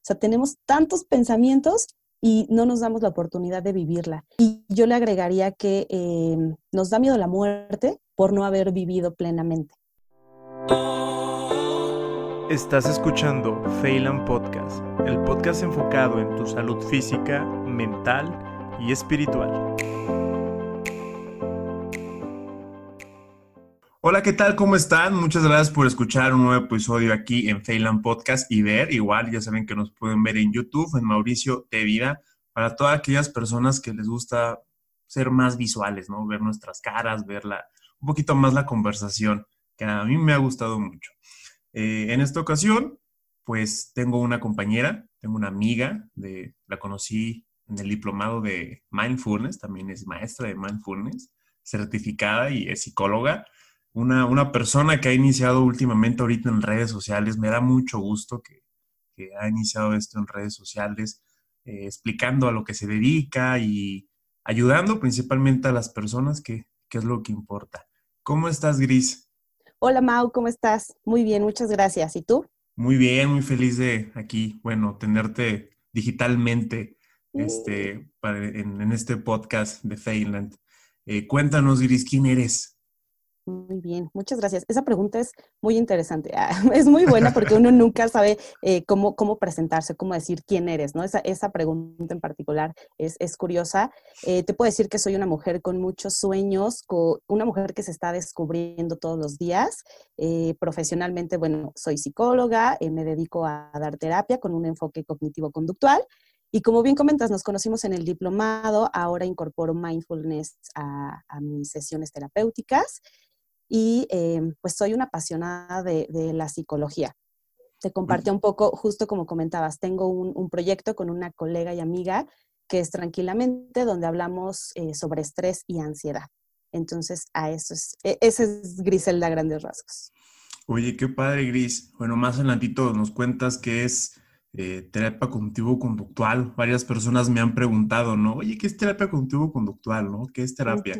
O sea, tenemos tantos pensamientos y no nos damos la oportunidad de vivirla. Y yo le agregaría que eh, nos da miedo la muerte por no haber vivido plenamente. Estás escuchando Phelan Podcast, el podcast enfocado en tu salud física, mental y espiritual. Hola, ¿qué tal? ¿Cómo están? Muchas gracias por escuchar un nuevo episodio aquí en Phelan Podcast y ver, igual ya saben que nos pueden ver en YouTube, en Mauricio de Vida, para todas aquellas personas que les gusta ser más visuales, ¿no? Ver nuestras caras, ver un poquito más la conversación, que a mí me ha gustado mucho. Eh, en esta ocasión, pues tengo una compañera, tengo una amiga, de, la conocí en el diplomado de Mindfulness, también es maestra de Mindfulness, certificada y es psicóloga una, persona que ha iniciado últimamente ahorita en redes sociales. Me da mucho gusto que, ha iniciado esto en redes sociales, eh, explicando a lo que se dedica y ayudando principalmente a las personas, que, que es lo que importa. ¿Cómo estás, Gris? Hola, Mau, ¿cómo estás? Muy bien, muchas gracias. ¿Y tú? Muy bien, muy feliz de aquí, bueno, tenerte digitalmente este, en, este podcast de Feyland. Eh, cuéntanos, Gris, ¿quién eres? Muy bien, muchas gracias. Esa pregunta es muy interesante. Ah, es muy buena porque uno nunca sabe eh, cómo, cómo presentarse, cómo decir quién eres, ¿no? Esa, esa pregunta en particular es, es curiosa. Eh, te puedo decir que soy una mujer con muchos sueños, con, una mujer que se está descubriendo todos los días. Eh, profesionalmente, bueno, soy psicóloga, me dedico a dar terapia con un enfoque cognitivo-conductual. Y como bien comentas, nos conocimos en el diplomado, ahora incorporo mindfulness a, a mis sesiones terapéuticas y em, pues soy una apasionada de, la psicología. Te compartí un poco, justo como comentabas, tengo un, proyecto con una colega y amiga que es Tranquilamente, donde hablamos eh, sobre estrés y ansiedad. Entonces, a eso es, e, ese es Griselda grandes rasgos. Oye, qué padre, Gris. Bueno, más adelantito nos cuentas que es eh, terapia cognitivo-conductual. Varias personas me han preguntado, ¿no? Oye, ¿qué es terapia cognitivo-conductual, no? ¿Qué es terapia?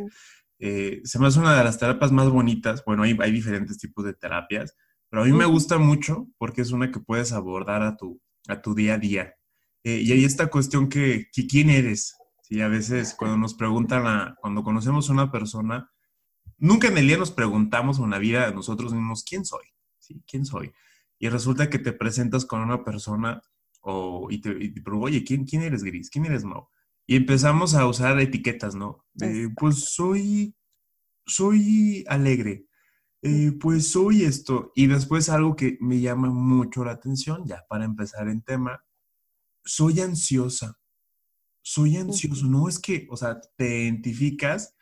Eh, se me hace una de las terapias más bonitas. Bueno, hay, hay diferentes tipos de terapias, pero a mí me gusta mucho porque es una que puedes abordar a tu, a tu día a día. Eh, y hay esta cuestión que, ¿quién eres? Sí, a veces cuando nos preguntan, a, cuando conocemos a una persona, nunca en el día nos preguntamos en la vida de nosotros mismos, ¿quién soy? ¿Sí? ¿Quién soy? Y resulta que te presentas con una persona o, y te, y oye, ¿quién, ¿quién eres Gris? ¿Quién eres Mau? Y empezamos a usar etiquetas, ¿no? pues soy, soy alegre, eh, pues soy esto. Y después algo que me llama mucho la atención, ya para empezar en tema, soy ansiosa. Soy ansioso. No es que, o sea, te identificas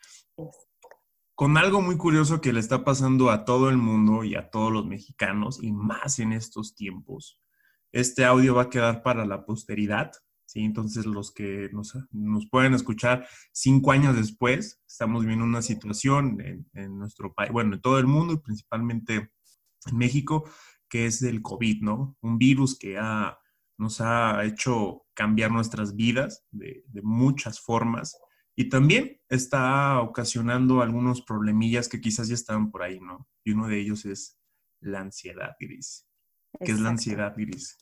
con algo muy curioso que le está pasando a todo el mundo y a todos los mexicanos, y más en estos tiempos. Este audio va a quedar para la posteridad, ¿sí? Entonces, los que nos, pueden escuchar cinco años después, estamos viendo una situación en, nuestro país, bueno, en todo el mundo y principalmente en México, que es del COVID, ¿no? Un virus que nos ha hecho cambiar nuestras vidas de, muchas formas y también está ocasionando algunos problemillas que quizás ya estaban por ahí, ¿no? Y uno de ellos es la ansiedad gris. ¿Qué es la ansiedad gris?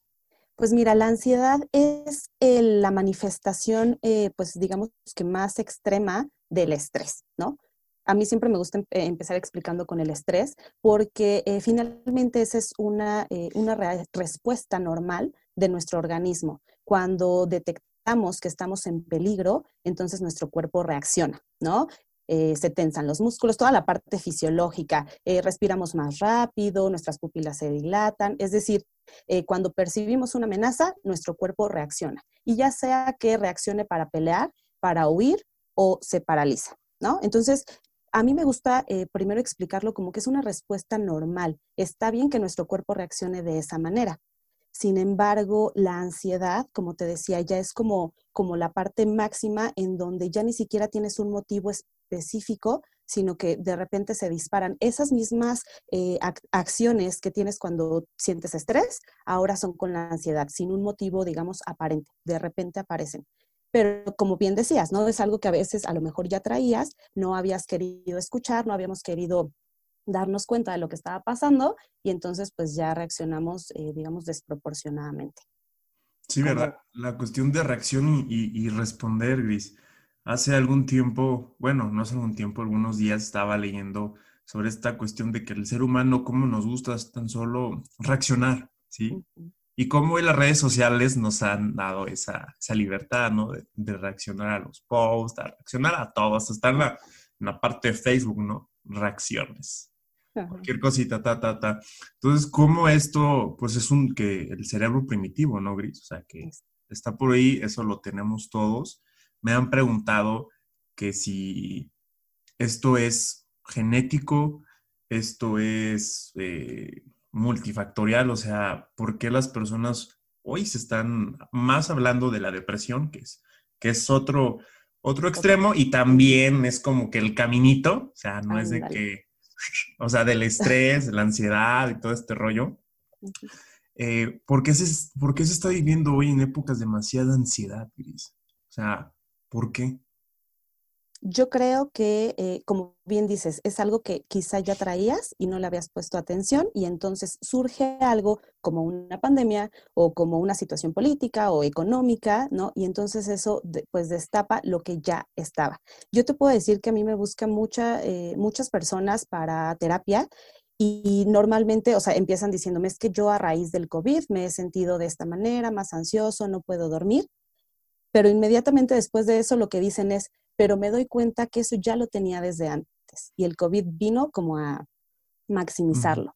Pues mira, la ansiedad es la manifestación, eh, pues digamos que más extrema del estrés, ¿no? A mí siempre me gusta eh, empezar explicando con el estrés porque eh, finalmente esa es una, una respuesta normal de nuestro organismo. Cuando detectamos que estamos en peligro, entonces nuestro cuerpo reacciona, ¿no? Eh, se tensan los músculos, toda la parte fisiológica, eh, respiramos más rápido, nuestras pupilas se dilatan, es decir, eh, cuando percibimos una amenaza, nuestro cuerpo reacciona, y ya sea que reaccione para pelear, para huir o se paraliza, ¿no? Entonces, a mí me gusta primero explicarlo como que es una respuesta normal. Está bien que nuestro cuerpo reaccione de esa manera. Sin embargo, la ansiedad, como te decía, ya es como, como la parte máxima en donde ya ni siquiera tienes un motivo específico, sino que de repente se disparan. Esas mismas eh, acciones que tienes cuando sientes estrés, ahora son con la ansiedad, sin un motivo, digamos, aparente. De repente aparecen. Pero como bien decías, ¿no? Es algo que a veces a lo mejor ya traías, no habías querido escuchar, no habíamos querido darnos cuenta de lo que estaba pasando y entonces pues ya reaccionamos, eh, digamos, desproporcionadamente. Sí, ¿verdad? La cuestión de reacción y, responder, Gris. Hace algún tiempo, bueno, no hace algún tiempo, algunos días estaba leyendo sobre esta cuestión de que el ser humano, cómo nos gusta tan solo reaccionar, ¿sí? Y cómo las redes sociales nos han dado esa, libertad, ¿no? De, reaccionar a los posts, a reaccionar a todo, hasta en la, en la parte de Facebook, ¿no? Reacciones cualquier cosita, ta, ta, ta. Entonces, ¿cómo esto, pues es un, que el cerebro primitivo, ¿no, Gris? O sea, que está por ahí, eso lo tenemos todos. Me han preguntado que si esto es genético, esto es eh, multifactorial, o sea, ¿por qué las personas hoy se están más hablando de la depresión, que es, que es otro, otro extremo y también es como que el caminito, o sea, no es de que o sea, del estrés, de la ansiedad y todo este rollo. Eh, ¿por, qué se, ¿Por qué se está viviendo hoy en épocas de demasiada ansiedad, Gris? O sea, ¿por qué? Yo creo que, eh, como bien dices, es algo que quizá ya traías y no le habías puesto atención y entonces surge algo como una pandemia o como una situación política o económica, ¿no? Y entonces eso pues destapa lo que ya estaba. Yo te puedo decir que a mí me buscan eh, muchas personas para terapia y normalmente, o sea, empiezan diciéndome, es que yo a raíz del COVID me he sentido de esta manera, más ansioso, no puedo dormir, pero inmediatamente después de eso lo que dicen es, pero me doy cuenta que eso ya lo tenía desde antes y el COVID vino como a maximizarlo.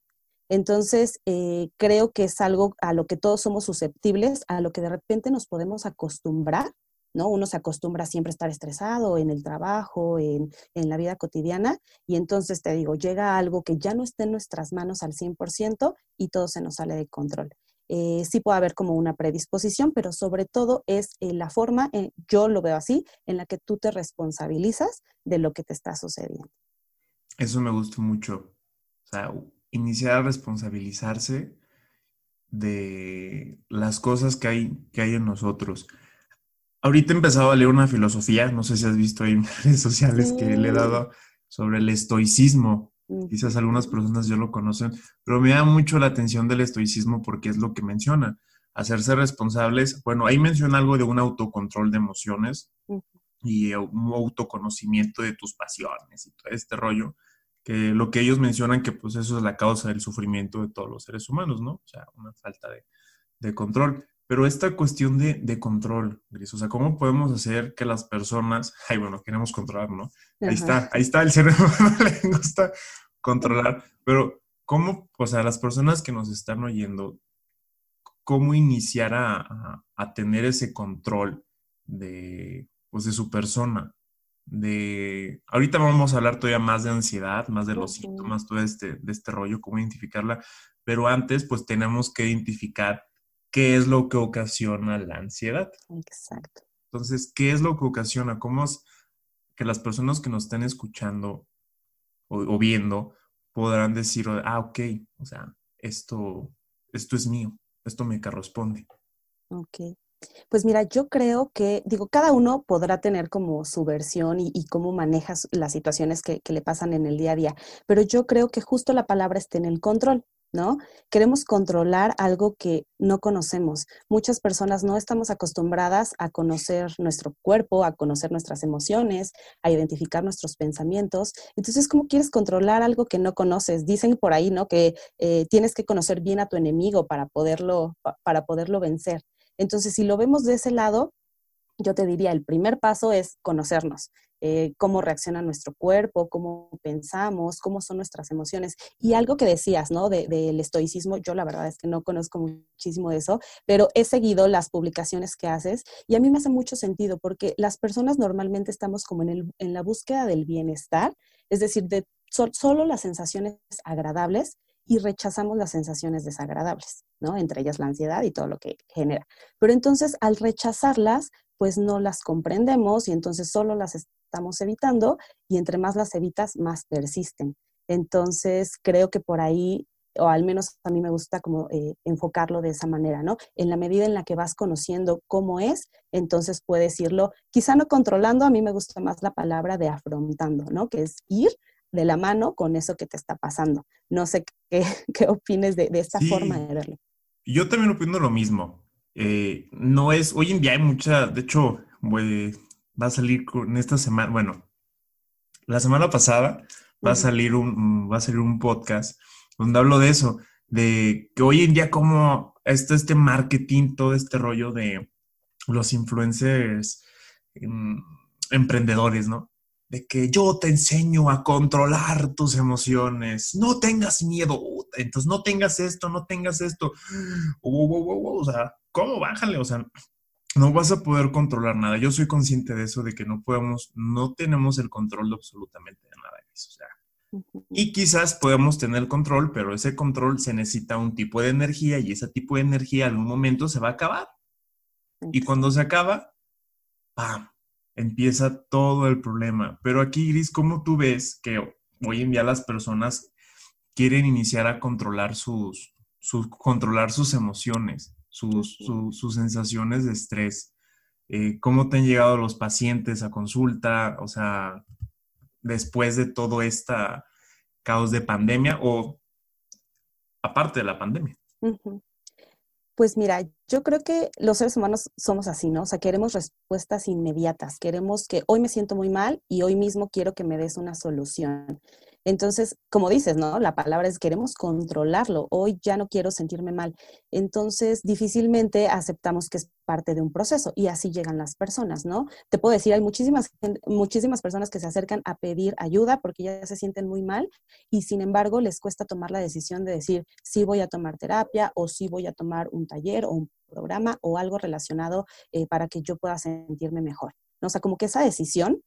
Entonces, eh, creo que es algo a lo que todos somos susceptibles, a lo que de repente nos podemos acostumbrar, ¿no? Uno se acostumbra siempre a estar estresado en el trabajo, en, en, la vida cotidiana, y entonces te digo, llega algo que ya no está en nuestras manos al 100% y todo se nos sale de control. Eh, sí puede haber como una predisposición, pero sobre todo es eh, la forma, eh, yo lo veo así, en la que tú te responsabilizas de lo que te está sucediendo. Eso me gusta mucho. O sea, iniciar a responsabilizarse de las cosas que hay, que hay en nosotros. Ahorita he empezado a leer una filosofía, no sé si has visto ahí en redes sociales que le he dado sobre el estoicismo. Quizás algunas personas ya lo conocen, pero me da mucho la atención del estoicismo porque es lo que menciona. Hacerse responsables, bueno, ahí menciona algo de un autocontrol de emociones y un autoconocimiento de tus pasiones y todo este rollo, que lo que ellos mencionan que pues eso es la causa del sufrimiento de todos los seres humanos, ¿no? O sea, una falta de, control. Pero esta cuestión de, de, control, Gris, o sea, ¿cómo podemos hacer que las personas, ay, bueno, queremos controlar, ¿no? Ahí está, ahí está, el cerebro no le gusta controlar, pero ¿cómo, o sea, las personas que nos están oyendo, cómo iniciar a, tener ese control de, pues, de su persona? De, ahorita vamos a hablar todavía más de ansiedad, más de los síntomas, todo este, de este rollo, cómo identificarla, pero antes pues tenemos que identificar qué es lo que ocasiona la ansiedad. Exacto. Entonces, ¿qué es lo que ocasiona? ¿Cómo es que las personas que nos estén escuchando o, viendo podrán decir, ah, ok, o sea, esto, esto es mío, esto me corresponde. Ok. Pues mira, yo creo que, digo, cada uno podrá tener como su versión y, cómo maneja las situaciones que, que, le pasan en el día a día, pero yo creo que justo la palabra está en el control. ¿No? Queremos controlar algo que no conocemos. Muchas personas no estamos acostumbradas a conocer nuestro cuerpo, a conocer nuestras emociones, a identificar nuestros pensamientos. Entonces, ¿cómo quieres controlar algo que no conoces? Dicen por ahí, ¿no? Que eh, tienes que conocer bien a tu enemigo para poderlo, para poderlo vencer. Entonces, si lo vemos de ese lado, yo te diría, el primer paso es conocernos. Eh, cómo reacciona nuestro cuerpo, cómo pensamos, cómo son nuestras emociones. Y algo que decías, ¿no? Del estoicismo, yo la verdad es que no conozco muchísimo de eso, pero he seguido las publicaciones que haces y a mí me hace mucho sentido porque las personas normalmente estamos como en, el, en la búsqueda del bienestar, es decir, de solo las sensaciones agradables y rechazamos las sensaciones desagradables, ¿no? Entre ellas la ansiedad y todo lo que genera. Pero entonces al rechazarlas, pues no las comprendemos y entonces solo las estamos evitando y entre más las evitas, más persisten. Entonces, creo que por ahí, o al menos a mí me gusta como eh, enfocarlo de esa manera, ¿no? En la medida en la que vas conociendo cómo es, entonces puedes irlo, quizá no controlando, a mí me gusta más la palabra de afrontando, ¿no? Que es ir de la mano con eso que te está pasando. No sé qué, qué opines de, esta forma de verlo. Yo también opino lo mismo. eh, no es, hoy en día hay mucha, de hecho, va a salir con esta semana, bueno, la semana pasada va a salir un, va a salir un podcast donde hablo de eso, de que hoy en día como está este marketing, todo este rollo de los influencers em, emprendedores, ¿no? De que yo te enseño a controlar tus emociones, no tengas miedo, entonces no tengas esto, no tengas esto, o sea, ¿cómo bájale? O sea, no vas a poder controlar nada. Yo soy consciente de eso, de que no podemos, no tenemos el control de absolutamente nada. O sea, y quizás podemos tener control, pero ese control se necesita un tipo de energía y ese tipo de energía en un momento se va a acabar. Y cuando se acaba, ¡pam! Empieza todo el problema. Pero aquí, Gris, ¿cómo tú ves que hoy en día las personas quieren iniciar a controlar sus, controlar sus emociones, sus, sus sensaciones de estrés? Eh, ¿Cómo te han llegado los pacientes a consulta? O sea, después de todo este caos de pandemia o aparte de la pandemia? Pues mira, yo creo que los seres humanos somos así, ¿no? O sea, queremos respuestas inmediatas, queremos que hoy me siento muy mal y hoy mismo quiero que me des una solución. Entonces, como dices, ¿no? La palabra es queremos controlarlo. Hoy ya no quiero sentirme mal. Entonces, difícilmente aceptamos que es parte de un proceso y así llegan las personas, ¿no? Te puedo decir, hay muchísimas, muchísimas personas que se acercan a pedir ayuda porque ya se sienten muy mal y sin embargo les cuesta tomar la decisión de decir, sí voy a tomar terapia o sí voy a tomar un taller o un programa o algo relacionado eh, para que yo pueda sentirme mejor. O sea, como que esa decisión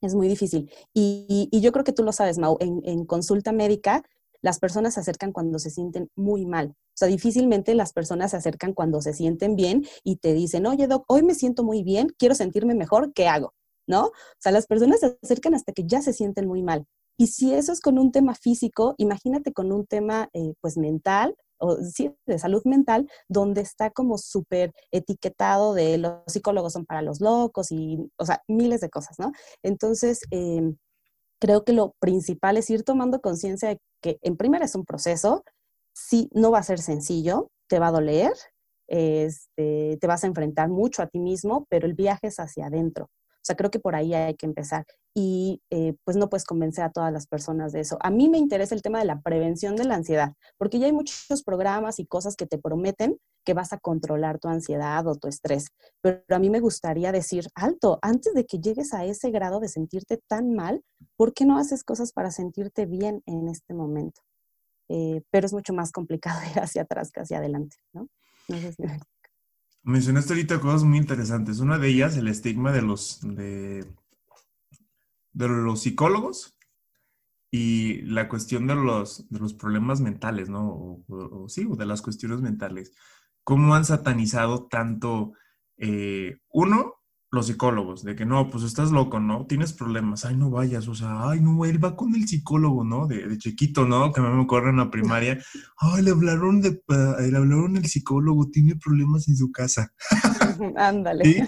es muy difícil. Y, yo creo que tú lo sabes, Mau, en, consulta médica las personas se acercan cuando se sienten muy mal. O sea, difícilmente las personas se acercan cuando se sienten bien y te dicen, oye, doc, hoy me siento muy bien, quiero sentirme mejor, ¿qué hago? ¿No? O sea, las personas se acercan hasta que ya se sienten muy mal. Y si eso es con un tema físico, imagínate con un tema, eh, pues, mental o sí, de salud mental, donde está como súper etiquetado de los psicólogos son para los locos y, o sea, miles de cosas, ¿no? Entonces, em, creo que lo principal es ir tomando conciencia de que en primera es un proceso, sí, no va a ser sencillo, te va a doler, este, te vas a enfrentar mucho a ti mismo, pero el viaje es hacia adentro. O sea, creo que por ahí hay que empezar. Y eh, pues no puedes convencer a todas las personas de eso. A mí me interesa el tema de la prevención de la ansiedad, porque ya hay muchos programas y cosas que te prometen que vas a controlar tu ansiedad o tu estrés. Pero a mí me gustaría decir, alto, antes de que llegues a ese grado de sentirte tan mal, ¿por qué no haces cosas para sentirte bien en este momento? Eh, pero es mucho más complicado ir hacia atrás que hacia adelante, ¿no? No sé si. Mencionaste ahorita cosas muy interesantes. Una de ellas, el estigma de los, de, los psicólogos y la cuestión de los, de los problemas mentales, ¿no? O, sí, o de las cuestiones mentales. ¿Cómo han satanizado tanto, eh, uno, los psicólogos, de que no, pues estás loco, ¿no? Tienes problemas, ay, no vayas, o sea, ay, no, él va con el psicólogo, ¿no? De, chiquito, ¿no? Que me acuerdo en la primaria, ay, le hablaron de, le hablaron el psicólogo, tiene problemas en su casa. Ándale. ¿Sí?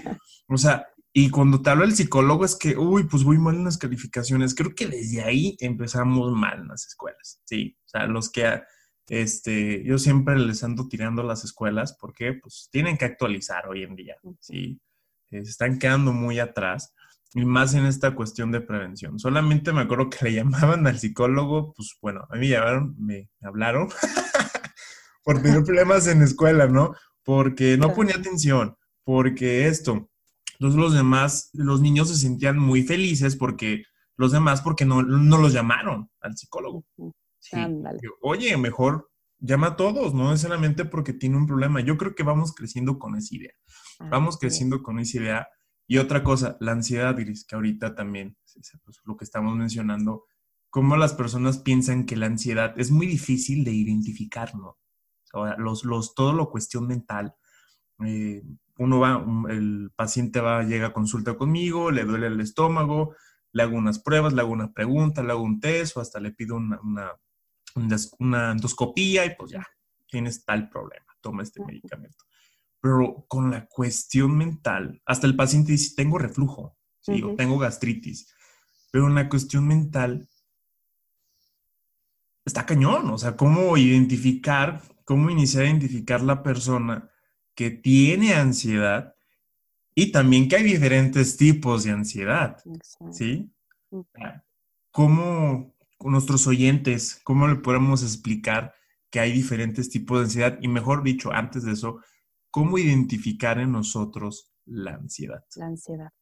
O sea, y cuando te habla el psicólogo es que, uy, pues voy mal en las calificaciones. Creo que desde ahí empezamos mal en las escuelas, ¿sí? O sea, los que, este, yo siempre les ando tirando a las escuelas porque, pues, tienen que actualizar hoy en día, ¿sí? Se están quedando muy atrás y más en esta cuestión de prevención. Solamente me acuerdo que le llamaban al psicólogo, pues bueno, a mí me llamaron, me hablaron por tener problemas en la escuela, ¿no? Porque no ponía atención, porque esto. Entonces los demás, los niños se sentían muy felices porque los demás, porque no, no los llamaron al psicólogo. Oye, mejor llama a todos, no necesariamente porque tiene un problema. Yo creo que vamos creciendo con esa idea. Ah, vamos creciendo con esa idea. Y otra cosa, la ansiedad, Iris, que ahorita también, pues, lo que estamos mencionando, cómo las personas piensan que la ansiedad es muy difícil de identificar, ¿no? los, los, todo lo cuestión mental. Eh, uno va, el paciente va, llega a consulta conmigo, le duele el estómago, le hago unas pruebas, le hago una pregunta, le hago un test o hasta le pido una, una endoscopía y pues ya, tienes tal problema, toma este medicamento. Pero con la cuestión mental, hasta el paciente dice, tengo reflujo, ¿sí? o tengo gastritis, pero en la cuestión mental está cañón, o sea, cómo identificar, cómo iniciar a identificar la persona que tiene ansiedad y también que hay diferentes tipos de ansiedad, ¿sí? Ah, ¿Cómo nuestros oyentes, cómo le podemos explicar que hay diferentes tipos de ansiedad? Y mejor dicho, antes de eso, ¿cómo identificar en nosotros la ansiedad? La ansiedad.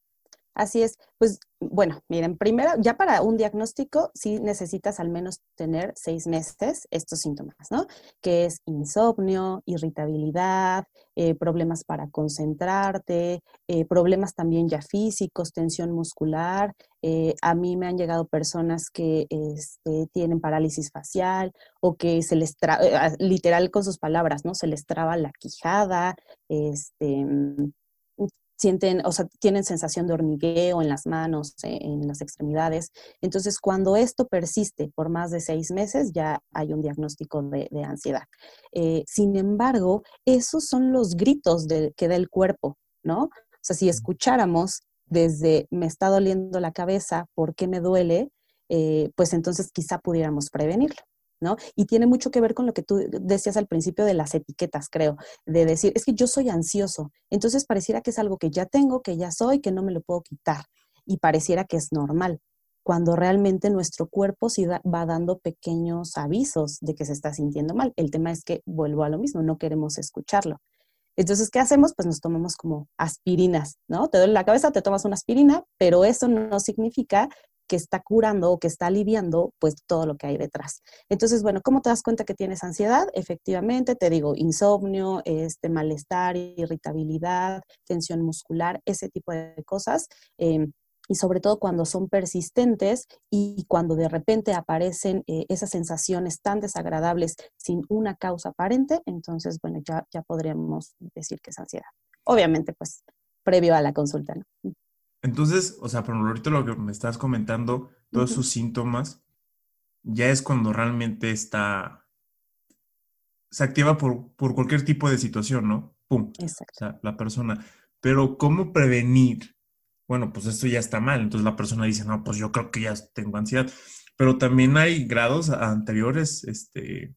Así es. Pues bueno, miren, primero, ya para un diagnóstico sí necesitas al menos tener seis meses estos síntomas, ¿no? Que es insomnio, irritabilidad, eh, problemas para concentrarte, eh, problemas también ya físicos, tensión muscular. Eh, a mí me han llegado personas que este, tienen parálisis facial o que se les traba, literal con sus palabras, ¿no? Se les traba la quijada, este sienten, o sea, tienen sensación de hormigueo en las manos, eh, en las extremidades. Entonces, cuando esto persiste por más de seis meses, ya hay un diagnóstico de, ansiedad. Eh, sin embargo, esos son los gritos que da el cuerpo, ¿no? O sea, si escucháramos desde me está doliendo la cabeza, ¿por qué me duele? Eh, pues entonces quizá pudiéramos prevenirlo. ¿No? Y tiene mucho que ver con lo que tú decías al principio de las etiquetas, creo, de decir, es que yo soy ansioso, entonces pareciera que es algo que ya tengo, que ya soy, que no me lo puedo quitar, y pareciera que es normal, cuando realmente nuestro cuerpo sí va dando pequeños avisos de que se está sintiendo mal. El tema es que vuelvo a lo mismo, no queremos escucharlo. Entonces, ¿qué hacemos? Pues nos tomamos como aspirinas, ¿no? Te duele la cabeza, te tomas una aspirina, pero eso no significa que está curando o que está aliviando pues todo lo que hay detrás. Entonces, bueno, ¿cómo te das cuenta que tienes ansiedad? Efectivamente, te digo, insomnio, este malestar, irritabilidad, tensión muscular, ese tipo de cosas. Em, y sobre todo cuando son persistentes y cuando de repente aparecen eh, esas sensaciones tan desagradables sin una causa aparente, entonces, bueno, ya, ya podríamos decir que es ansiedad. Obviamente, pues, previo a la consulta, ¿no? Entonces, o sea, por ahorita lo que me estás comentando, todos sus síntomas, ya es cuando realmente está, se activa por, cualquier tipo de situación, ¿no? Pum. Exacto. O sea, la persona. Pero, ¿cómo prevenir? Bueno, pues esto ya está mal. Entonces la persona dice, no, pues yo creo que ya tengo ansiedad. Pero también hay grados anteriores, este,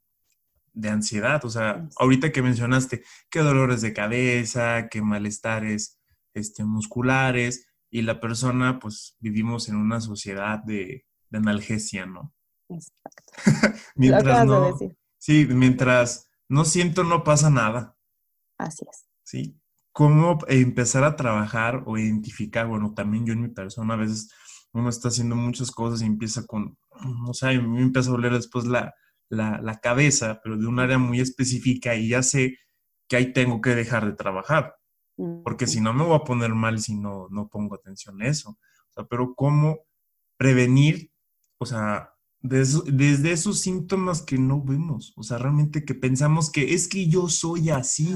de ansiedad. O sea, ahorita que mencionaste qué dolores de cabeza, qué malestares este, musculares, y la persona, pues vivimos en una sociedad de, analgesia, ¿no? Exacto. mientras no, Sí, mientras no siento, no pasa nada. Así es. Sí. ¿Cómo empezar a trabajar o identificar? Bueno, también yo en mi persona a veces uno está haciendo muchas cosas y empieza con, no sé, a mí me empieza a doler después la, la, la cabeza, pero de un área muy específica y ya sé que ahí tengo que dejar de trabajar porque si no me voy a poner mal si no, no pongo atención a eso. O sea, pero ¿cómo prevenir, o sea, desde esos síntomas que no vemos? O sea, realmente que pensamos que es que yo soy así.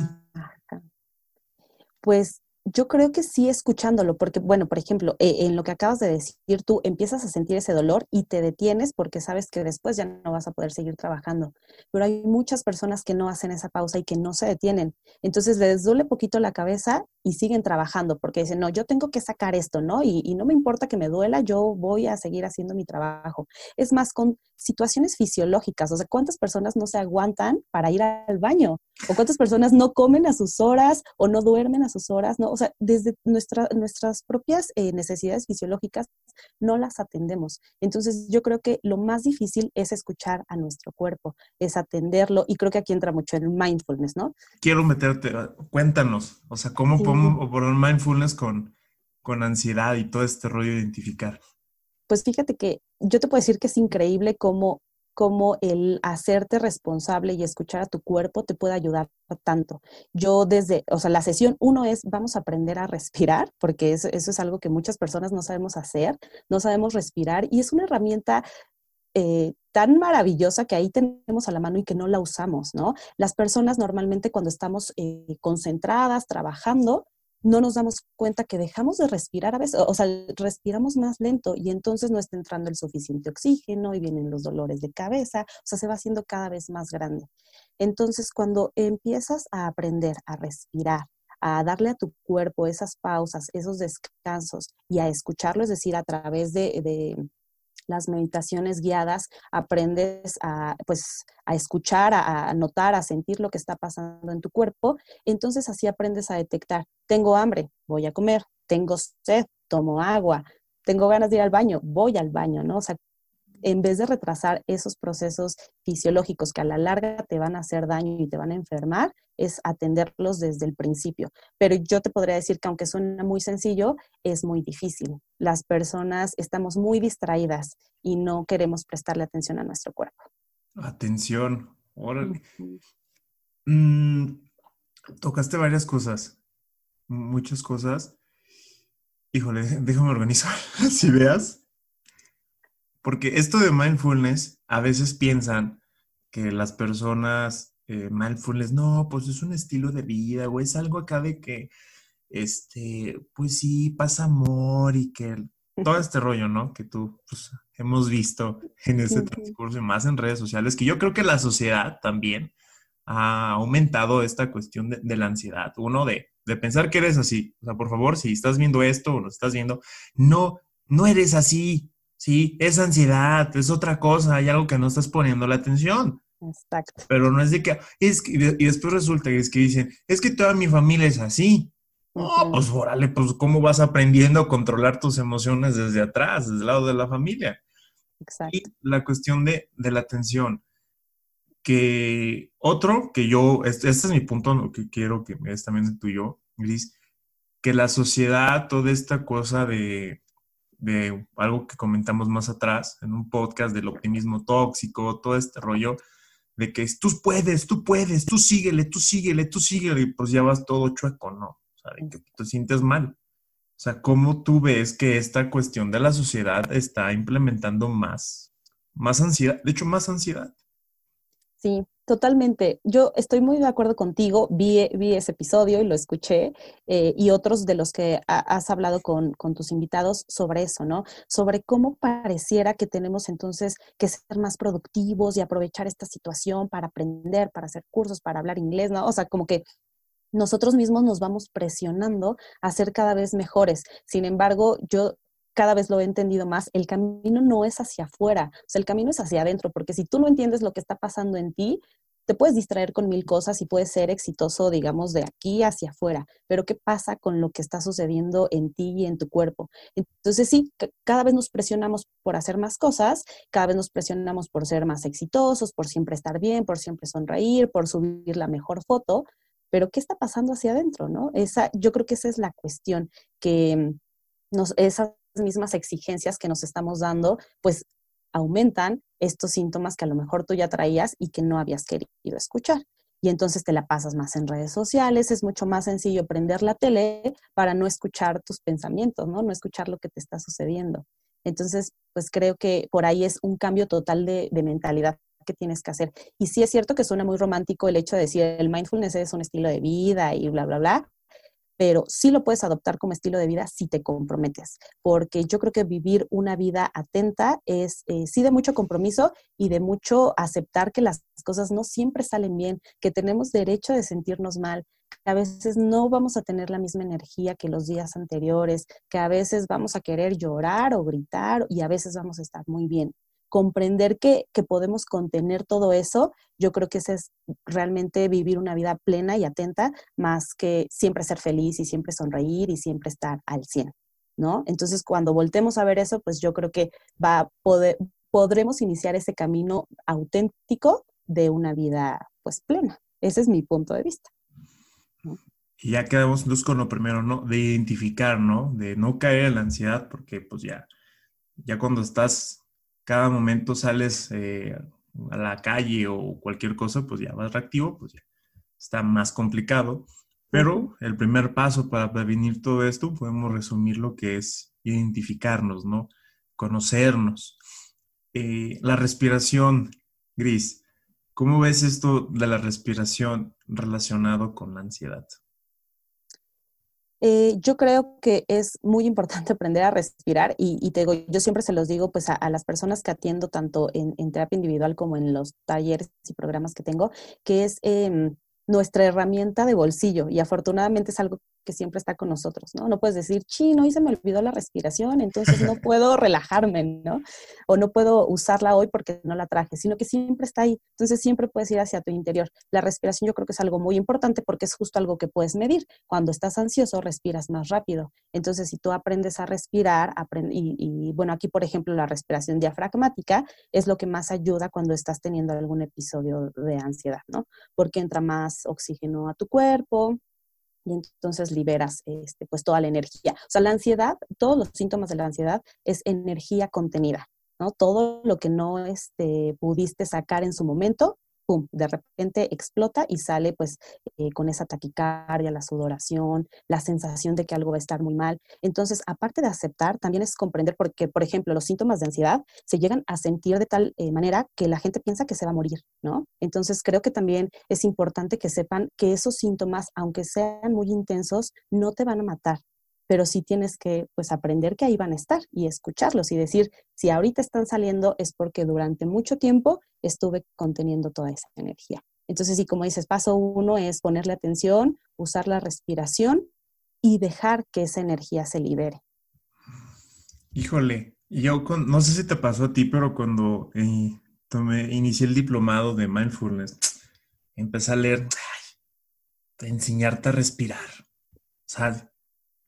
Pues yo creo que sí escuchándolo, porque, bueno, por ejemplo, eh, en lo que acabas de decir, tú empiezas a sentir ese dolor y te detienes porque sabes que después ya no vas a poder seguir trabajando. Pero hay muchas personas que no hacen esa pausa y que no se detienen. Entonces les duele poquito la cabeza y siguen trabajando porque dicen, no, yo tengo que sacar esto, ¿no? Y, y no me importa que me duela, yo voy a seguir haciendo mi trabajo. Es más, con situaciones fisiológicas, o sea, ¿cuántas personas no se aguantan para ir al baño? ¿O cuántas personas no comen a sus horas o no duermen a sus horas? ¿no? O sea, desde nuestra, nuestras propias eh, necesidades fisiológicas no las atendemos. Entonces, yo creo que lo más difícil es escuchar a nuestro cuerpo, es atenderlo, y creo que aquí entra mucho el mindfulness, ¿no? Quiero meterte, cuéntanos, o sea, ¿cómo podemos poner mindfulness con, con ansiedad y todo este rollo de identificar? Pues fíjate que yo te puedo decir que es increíble cómo cómo el hacerte responsable y escuchar a tu cuerpo te puede ayudar tanto. Yo desde, o sea, la sesión uno es, vamos a aprender a respirar, porque eso, es algo que muchas personas no sabemos hacer, no sabemos respirar y es una herramienta eh, tan maravillosa que ahí tenemos a la mano y que no la usamos, ¿no? Las personas normalmente cuando estamos eh, concentradas, trabajando, no nos damos cuenta que dejamos de respirar a veces, o sea, respiramos más lento y entonces no está entrando el suficiente oxígeno y vienen los dolores de cabeza, o sea, se va haciendo cada vez más grande. Entonces, cuando empiezas a aprender a respirar, a darle a tu cuerpo esas pausas, esos descansos y a escucharlo, es decir, a través de, las meditaciones guiadas, aprendes a, pues, a escuchar, a, a, notar, a sentir lo que está pasando en tu cuerpo. Entonces así aprendes a detectar, tengo hambre, voy a comer, tengo sed, tomo agua, tengo ganas de ir al baño, voy al baño, ¿no? O sea, en vez de retrasar esos procesos fisiológicos que a la larga te van a hacer daño y te van a enfermar, es atenderlos desde el principio. Pero yo te podría decir que aunque suena muy sencillo, es muy difícil. Las personas estamos muy distraídas y no queremos prestarle atención a nuestro cuerpo. Atención, órale. Mm, tocaste varias cosas, muchas cosas. Híjole, déjame organizar las ideas. Porque esto de mindfulness, a veces piensan que las personas eh, mindfulness, no, pues es un estilo de vida, o es algo acá de que, este, pues sí, pasa amor y que todo este rollo, ¿no? Que tú, pues, hemos visto en ese transcurso y más en redes sociales, que yo creo que la sociedad también ha aumentado esta cuestión de, de la ansiedad. Uno, de, de pensar que eres así. O sea, por favor, si estás viendo esto o lo estás viendo, no, no eres así. Sí, es ansiedad, es otra cosa, hay algo que no estás poniendo la atención. Exacto. Pero no es de que, es que, y después resulta que es que dicen, es que toda mi familia es así. No, pues órale, pues cómo vas aprendiendo a controlar tus emociones desde atrás, desde el lado de la familia. Exacto. Y la cuestión de, de la atención. Que otro, que yo, este, este es mi punto, lo que quiero que me des también de tuyo, Gris, que la sociedad, toda esta cosa de, de algo que comentamos más atrás en un podcast del optimismo tóxico, todo este rollo de que tú puedes, tú puedes, tú síguele, tú síguele, tú síguele, y pues ya vas todo chueco, ¿no? O sea, que te sientes mal. O sea, ¿cómo tú ves que esta cuestión de la sociedad está implementando más, más ansiedad, de hecho, más ansiedad? Sí, totalmente. Yo estoy muy de acuerdo contigo. Vi, vi ese episodio y lo escuché eh, y otros de los que ha, has hablado con, con, tus invitados sobre eso, ¿no? Sobre cómo pareciera que tenemos entonces que ser más productivos y aprovechar esta situación para aprender, para hacer cursos, para hablar inglés, ¿no? O sea, como que nosotros mismos nos vamos presionando a ser cada vez mejores. Sin embargo, yo cada vez lo he entendido más, el camino no es hacia afuera, o sea, el camino es hacia adentro, porque si tú no entiendes lo que está pasando en ti, te puedes distraer con mil cosas y puedes ser exitoso, digamos, de aquí hacia afuera, pero ¿qué pasa con lo que está sucediendo en ti y en tu cuerpo? Entonces sí, cada vez nos presionamos por hacer más cosas, cada vez nos presionamos por ser más exitosos, por siempre estar bien, por siempre sonreír, por subir la mejor foto, pero ¿qué está pasando hacia adentro, no? Esa, yo creo que esa es la cuestión, que nos, esas mismas exigencias que nos estamos dando, pues aumentan estos síntomas que a lo mejor tú ya traías y que no habías querido escuchar. Y entonces te la pasas más en redes sociales, es mucho más sencillo prender la tele para no escuchar tus pensamientos, ¿no? No escuchar lo que te está sucediendo. Entonces, pues creo que por ahí es un cambio total de, de mentalidad que tienes que hacer. Y sí es cierto que suena muy romántico el hecho de decir el mindfulness es un estilo de vida y bla, bla, bla, pero sí lo puedes adoptar como estilo de vida si te comprometes, porque yo creo que vivir una vida atenta es eh, sí de mucho compromiso y de mucho aceptar que las cosas no siempre salen bien, que tenemos derecho de sentirnos mal, que a veces no vamos a tener la misma energía que los días anteriores, que a veces vamos a querer llorar o gritar y a veces vamos a estar muy bien comprender que, que, podemos contener todo eso, yo creo que ese es realmente vivir una vida plena y atenta, más que siempre ser feliz y siempre sonreír y siempre estar al 100, ¿no? Entonces, cuando voltemos a ver eso, pues yo creo que va poder, podremos iniciar ese camino auténtico de una vida, pues, plena. Ese es mi punto de vista. Y ya quedamos luz con lo primero, ¿no? De identificar, ¿no? De no caer en la ansiedad, porque pues ya, ya cuando estás cada momento sales eh, a la calle o cualquier cosa, pues ya vas reactivo, pues ya está más complicado. Pero el primer paso para prevenir todo esto, podemos resumir lo que es identificarnos, ¿no? Conocernos. Eh, la respiración, Gris, ¿cómo ves esto de la respiración relacionado con la ansiedad? Eh, yo creo que es muy importante aprender a respirar y, te digo, yo siempre se los digo pues a, las personas que atiendo tanto en, terapia individual como en los talleres y programas que tengo, que es em, nuestra herramienta de bolsillo. Y afortunadamente es algo que siempre está con nosotros, ¿no? No puedes decir, chino, hoy se me olvidó la respiración, entonces no puedo relajarme, ¿no? O no puedo usarla hoy porque no la traje, sino que siempre está ahí. Entonces siempre puedes ir hacia tu interior. La respiración yo creo que es algo muy importante porque es justo algo que puedes medir. Cuando estás ansioso, respiras más rápido. Entonces, si tú aprendes a respirar, y, y bueno, aquí por ejemplo la respiración diafragmática es lo que más ayuda cuando estás teniendo algún episodio de ansiedad, ¿no? Porque entra más oxígeno a tu cuerpo, y entonces liberas este, pues toda la energía. O sea, la ansiedad, todos los síntomas de la ansiedad es energía contenida, ¿no? Todo lo que no este, pudiste sacar en su momento, pum, de repente explota y sale pues eh, con esa taquicardia, la sudoración, la sensación de que algo va a estar muy mal. Entonces, aparte de aceptar, también es comprender porque, por ejemplo, los síntomas de ansiedad se llegan a sentir de tal eh, manera que la gente piensa que se va a morir, ¿no? Entonces, creo que también es importante que sepan que esos síntomas, aunque sean muy intensos, no te van a matar, pero sí tienes que pues aprender que ahí van a estar y escucharlos y decir, si ahorita están saliendo es porque durante mucho tiempo estuve conteniendo toda esa energía. Entonces, sí, como dices, paso uno es ponerle atención, usar la respiración y dejar que esa energía se libere. Híjole, yo no sé si te pasó a ti, pero cuando eh, tomé, inicié el diplomado de mindfulness, empecé a leer, enseñarte a respirar. O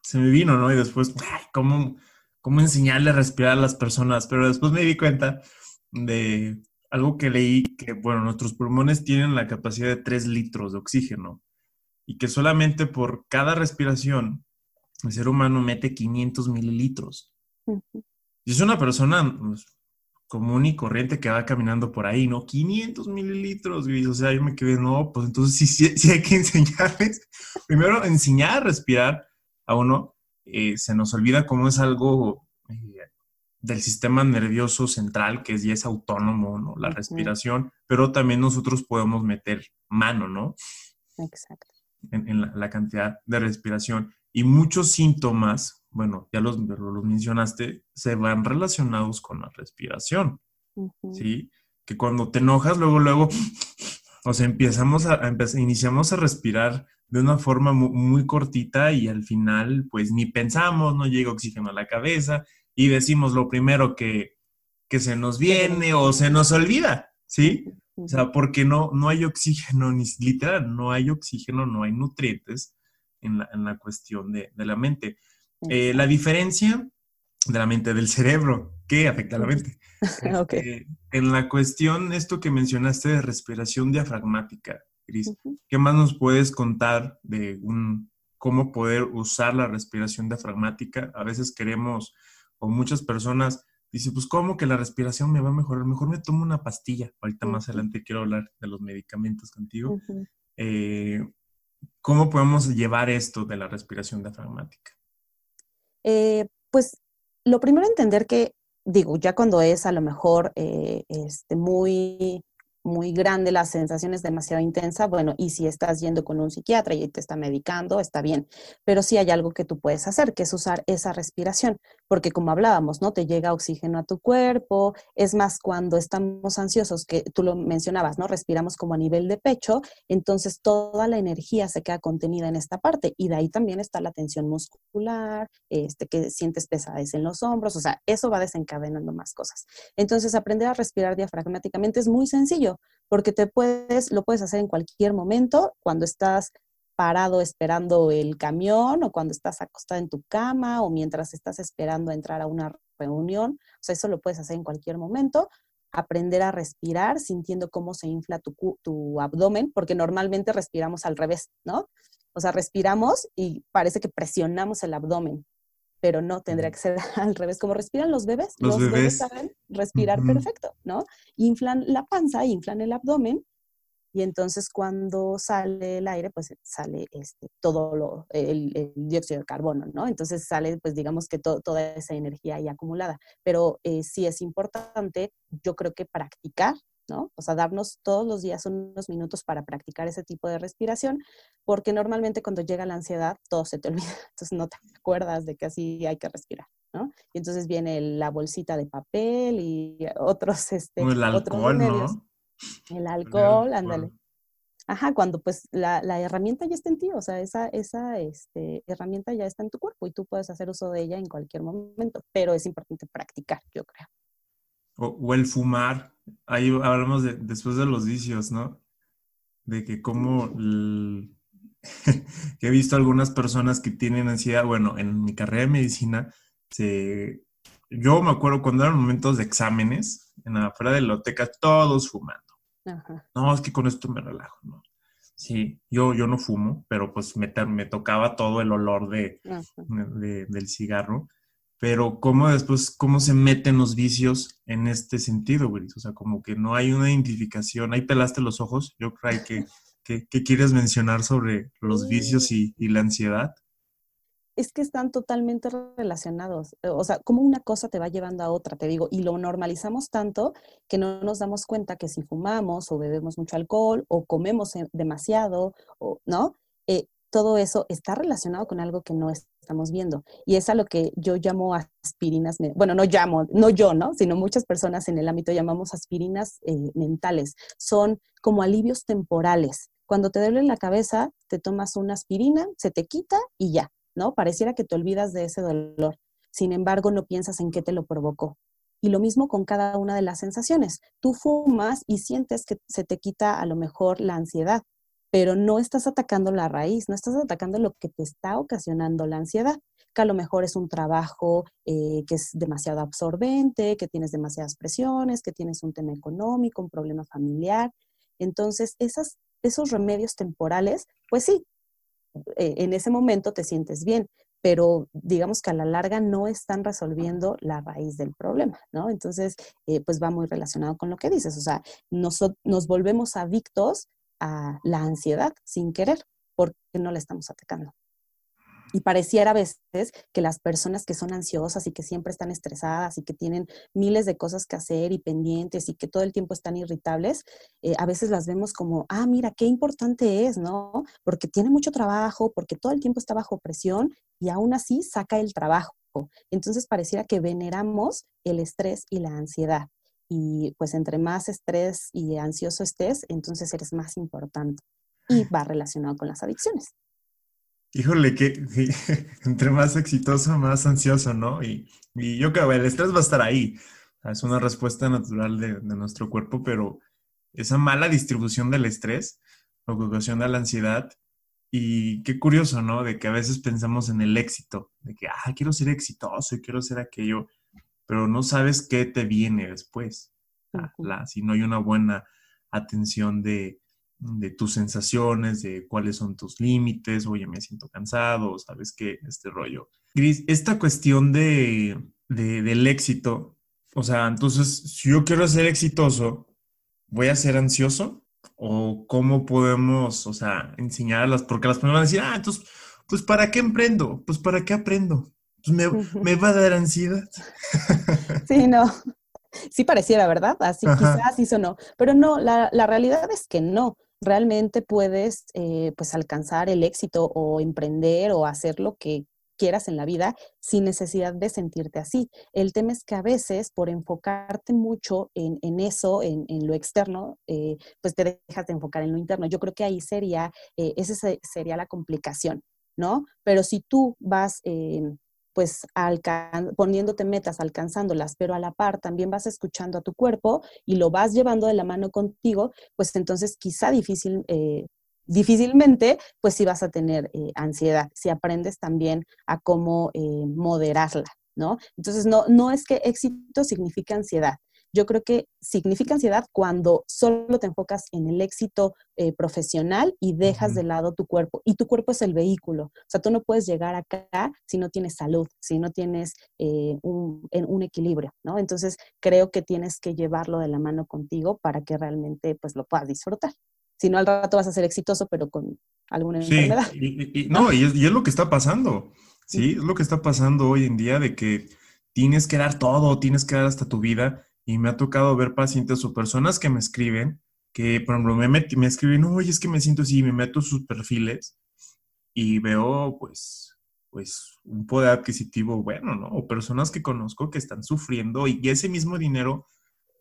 se me vino, ¿no? Y después, ¿cómo, ¿cómo enseñarle a respirar a las personas? Pero después me di cuenta de algo que leí, que, bueno, nuestros pulmones tienen la capacidad de 3 litros de oxígeno y que solamente por cada respiración el ser humano mete 500 mililitros. Y es una persona pues, común y corriente que va caminando por ahí, ¿no? 500 mililitros, y, o sea, yo me quedé, no, pues entonces sí, sí, sí hay que enseñarles, primero enseñar a respirar, a uno, eh, se nos olvida cómo es algo eh, del sistema nervioso central, que ya es autónomo, ¿no? La respiración, pero también nosotros podemos meter mano, ¿no? Exacto. En, la, cantidad de respiración. Y muchos síntomas, bueno, ya los, los mencionaste, se van relacionados con la respiración, ¿sí? Que cuando te enojas, luego, luego, o sea, empezamos a, a iniciamos a respirar de una forma muy, cortita y al final pues ni pensamos, no llega oxígeno a la cabeza y decimos lo primero que, se nos viene o se nos olvida, ¿sí? O sea, porque no, no hay oxígeno, ni literal, no hay oxígeno, no hay nutrientes en la, cuestión de, la mente. Eh, la diferencia de la mente del cerebro, ¿qué afecta a la mente? Este, en la cuestión, esto que mencionaste de respiración diafragmática, ¿Qué más nos puedes contar de un, cómo poder usar la respiración diafragmática? A veces queremos, o muchas personas dicen, pues, ¿cómo que la respiración me va a mejorar? Mejor me tomo una pastilla. Ahorita más adelante quiero hablar de los medicamentos contigo. Eh, ¿Cómo podemos llevar esto de la respiración diafragmática? Eh, pues lo primero entender que, digo, ya cuando es a lo mejor eh, este, muy muy grande, la sensación es demasiado intensa, bueno, y si estás yendo con un psiquiatra y te está medicando, está bien, pero sí hay algo que tú puedes hacer, que es usar esa respiración, porque como hablábamos, ¿no? Te llega oxígeno a tu cuerpo, es más cuando estamos ansiosos, que tú lo mencionabas, ¿no? Respiramos como a nivel de pecho, entonces toda la energía se queda contenida en esta parte y de ahí también está la tensión muscular, este, que sientes pesadez en los hombros, o sea, eso va desencadenando más cosas. Entonces, aprender a respirar diafragmáticamente es muy sencillo porque te puedes, lo puedes hacer en cualquier momento, cuando estás parado esperando el camión o cuando estás acostado en tu cama o mientras estás esperando entrar a una reunión. O sea, eso lo puedes hacer en cualquier momento. Aprender a respirar sintiendo cómo se infla tu, tu abdomen, porque normalmente respiramos al revés, ¿no? O sea, respiramos y parece que presionamos el abdomen pero no tendría que ser al revés. Como respiran los bebés, los, bebés. saben respirar perfecto, ¿no? Inflan la panza, inflan el abdomen y entonces cuando sale el aire, pues sale este, todo lo, el, dióxido de carbono, ¿no? Entonces sale, pues digamos que toda esa energía ahí acumulada. Pero eh, sí es importante, yo creo que practicar ¿no? O sea, darnos todos los días unos minutos para practicar ese tipo de respiración, porque normalmente cuando llega la ansiedad todo se te olvida, entonces no te acuerdas de que así hay que respirar, ¿no? Y entonces viene la bolsita de papel y otros, este, el alcohol, ¿no? El alcohol, ándale. Ajá, cuando pues la, herramienta ya está en ti, o sea, esa, esa este, herramienta ya está en tu cuerpo y tú puedes hacer uso de ella en cualquier momento, pero es importante practicar, yo creo. O, el fumar, ahí hablamos de, después de los vicios, ¿no? De que como he visto algunas personas que tienen ansiedad, bueno, en mi carrera de medicina, se, yo me acuerdo cuando eran momentos de exámenes, en la afuera de la biblioteca, todos fumando. No, es que con esto me relajo, ¿no? Sí, yo, yo no fumo, pero pues me, me tocaba todo el olor de, del cigarro. Pero cómo después, cómo se meten los vicios en este sentido, Gris? O sea, como que no hay una identificación. Ahí pelaste los ojos. Yo creo que, que, quieres mencionar sobre los vicios y, y la ansiedad es que están totalmente relacionados. Eh, o sea, como una cosa te va llevando a otra, te digo, y lo normalizamos tanto que no nos damos cuenta que si fumamos o bebemos mucho alcohol o comemos demasiado, o, ¿no? Eh, todo eso está relacionado con algo que no estamos viendo. Y es a lo que yo llamo aspirinas, bueno, no llamo, no yo, ¿no? Sino muchas personas en el ámbito llamamos aspirinas eh, mentales. Son como alivios temporales. Cuando te duele la cabeza, te tomas una aspirina, se te quita y ya, ¿no? Pareciera que te olvidas de ese dolor. Sin embargo, no piensas en qué te lo provocó. Y lo mismo con cada una de las sensaciones. Tú fumas y sientes que se te quita a lo mejor la ansiedad, pero no estás atacando la raíz, no estás atacando lo que te está ocasionando la ansiedad, que a lo mejor es un trabajo eh, que es demasiado absorbente, que tienes demasiadas presiones, que tienes un tema económico, un problema familiar. Entonces, esos remedios temporales, pues sí, eh, en ese momento te sientes bien, pero digamos que a la larga no están resolviendo la raíz del problema, ¿no? Entonces, eh, pues va muy relacionado con lo que dices, o sea, nos, nos volvemos adictos a la ansiedad sin querer porque no la estamos atacando. Y pareciera a veces que las personas que son ansiosas y que siempre están estresadas y que tienen miles de cosas que hacer y pendientes y que todo el tiempo están irritables, eh, a veces las vemos como, ah, mira, qué importante es, ¿no? Porque tiene mucho trabajo, porque todo el tiempo está bajo presión y aún así saca el trabajo. Entonces pareciera que veneramos el estrés y la ansiedad. Y pues entre más estrés y ansioso estés, entonces eres más importante. Y va relacionado con las adicciones. Híjole, que entre más exitoso, más ansioso, ¿no? Y, yo creo que el estrés va a estar ahí. Es una respuesta natural de, nuestro cuerpo, pero esa mala distribución del estrés lo que ocasiona la ansiedad. Y qué curioso, ¿no? De que a veces pensamos en el éxito, de que, ah, quiero ser exitoso y quiero ser aquello, pero no sabes qué te viene después. La, si no hay una buena atención de, de tus sensaciones, de cuáles son tus límites, oye, me siento cansado, sabes qué, este rollo. Gris, esta cuestión de, del éxito, o sea, entonces, si yo quiero ser exitoso, ¿voy a ser ansioso? ¿O cómo podemos, o sea, enseñarlas? Porque las personas van a decir, ah, entonces, pues, ¿para qué emprendo? Pues, ¿para qué aprendo? Pues me, me va a dar ansiedad. Sí, no. Sí pareciera, ¿verdad? Así quizás sí no. Pero no, la, la realidad es que no realmente puedes eh, pues alcanzar el éxito o emprender o hacer lo que quieras en la vida sin necesidad de sentirte así. El tema es que a veces por enfocarte mucho en, eso, en, lo externo, eh, pues te dejas de enfocar en lo interno. Yo creo que ahí sería, eh, esa sería la complicación, ¿no? Pero si tú vas pues poniéndote metas, alcanzándolas, pero a la par también vas escuchando a tu cuerpo y lo vas llevando de la mano contigo, pues entonces quizá difícil, eh, difícilmente, pues sí vas a tener eh, ansiedad, si aprendes también a cómo eh, moderarla, ¿no? Entonces, no, no es que éxito significa ansiedad, yo creo que significa ansiedad cuando solo te enfocas en el éxito eh, profesional y dejas de lado tu cuerpo. Y tu cuerpo es el vehículo. O sea, tú no puedes llegar acá si no tienes salud, si no tienes eh, un, un, equilibrio, ¿no? Entonces, creo que tienes que llevarlo de la mano contigo para que realmente pues lo puedas disfrutar. Si no, al rato vas a ser exitoso, pero con alguna enfermedad. Y, no, y es, y es lo que está pasando. Sí, es lo que está pasando hoy en día de que tienes que dar todo, tienes que dar hasta tu vida y me ha tocado ver pacientes o personas que me escriben, que por ejemplo me, me escriben, oye, es que me siento así, me meto sus perfiles y veo pues, pues un poder adquisitivo bueno, ¿no? O personas que conozco que están sufriendo y ese mismo dinero,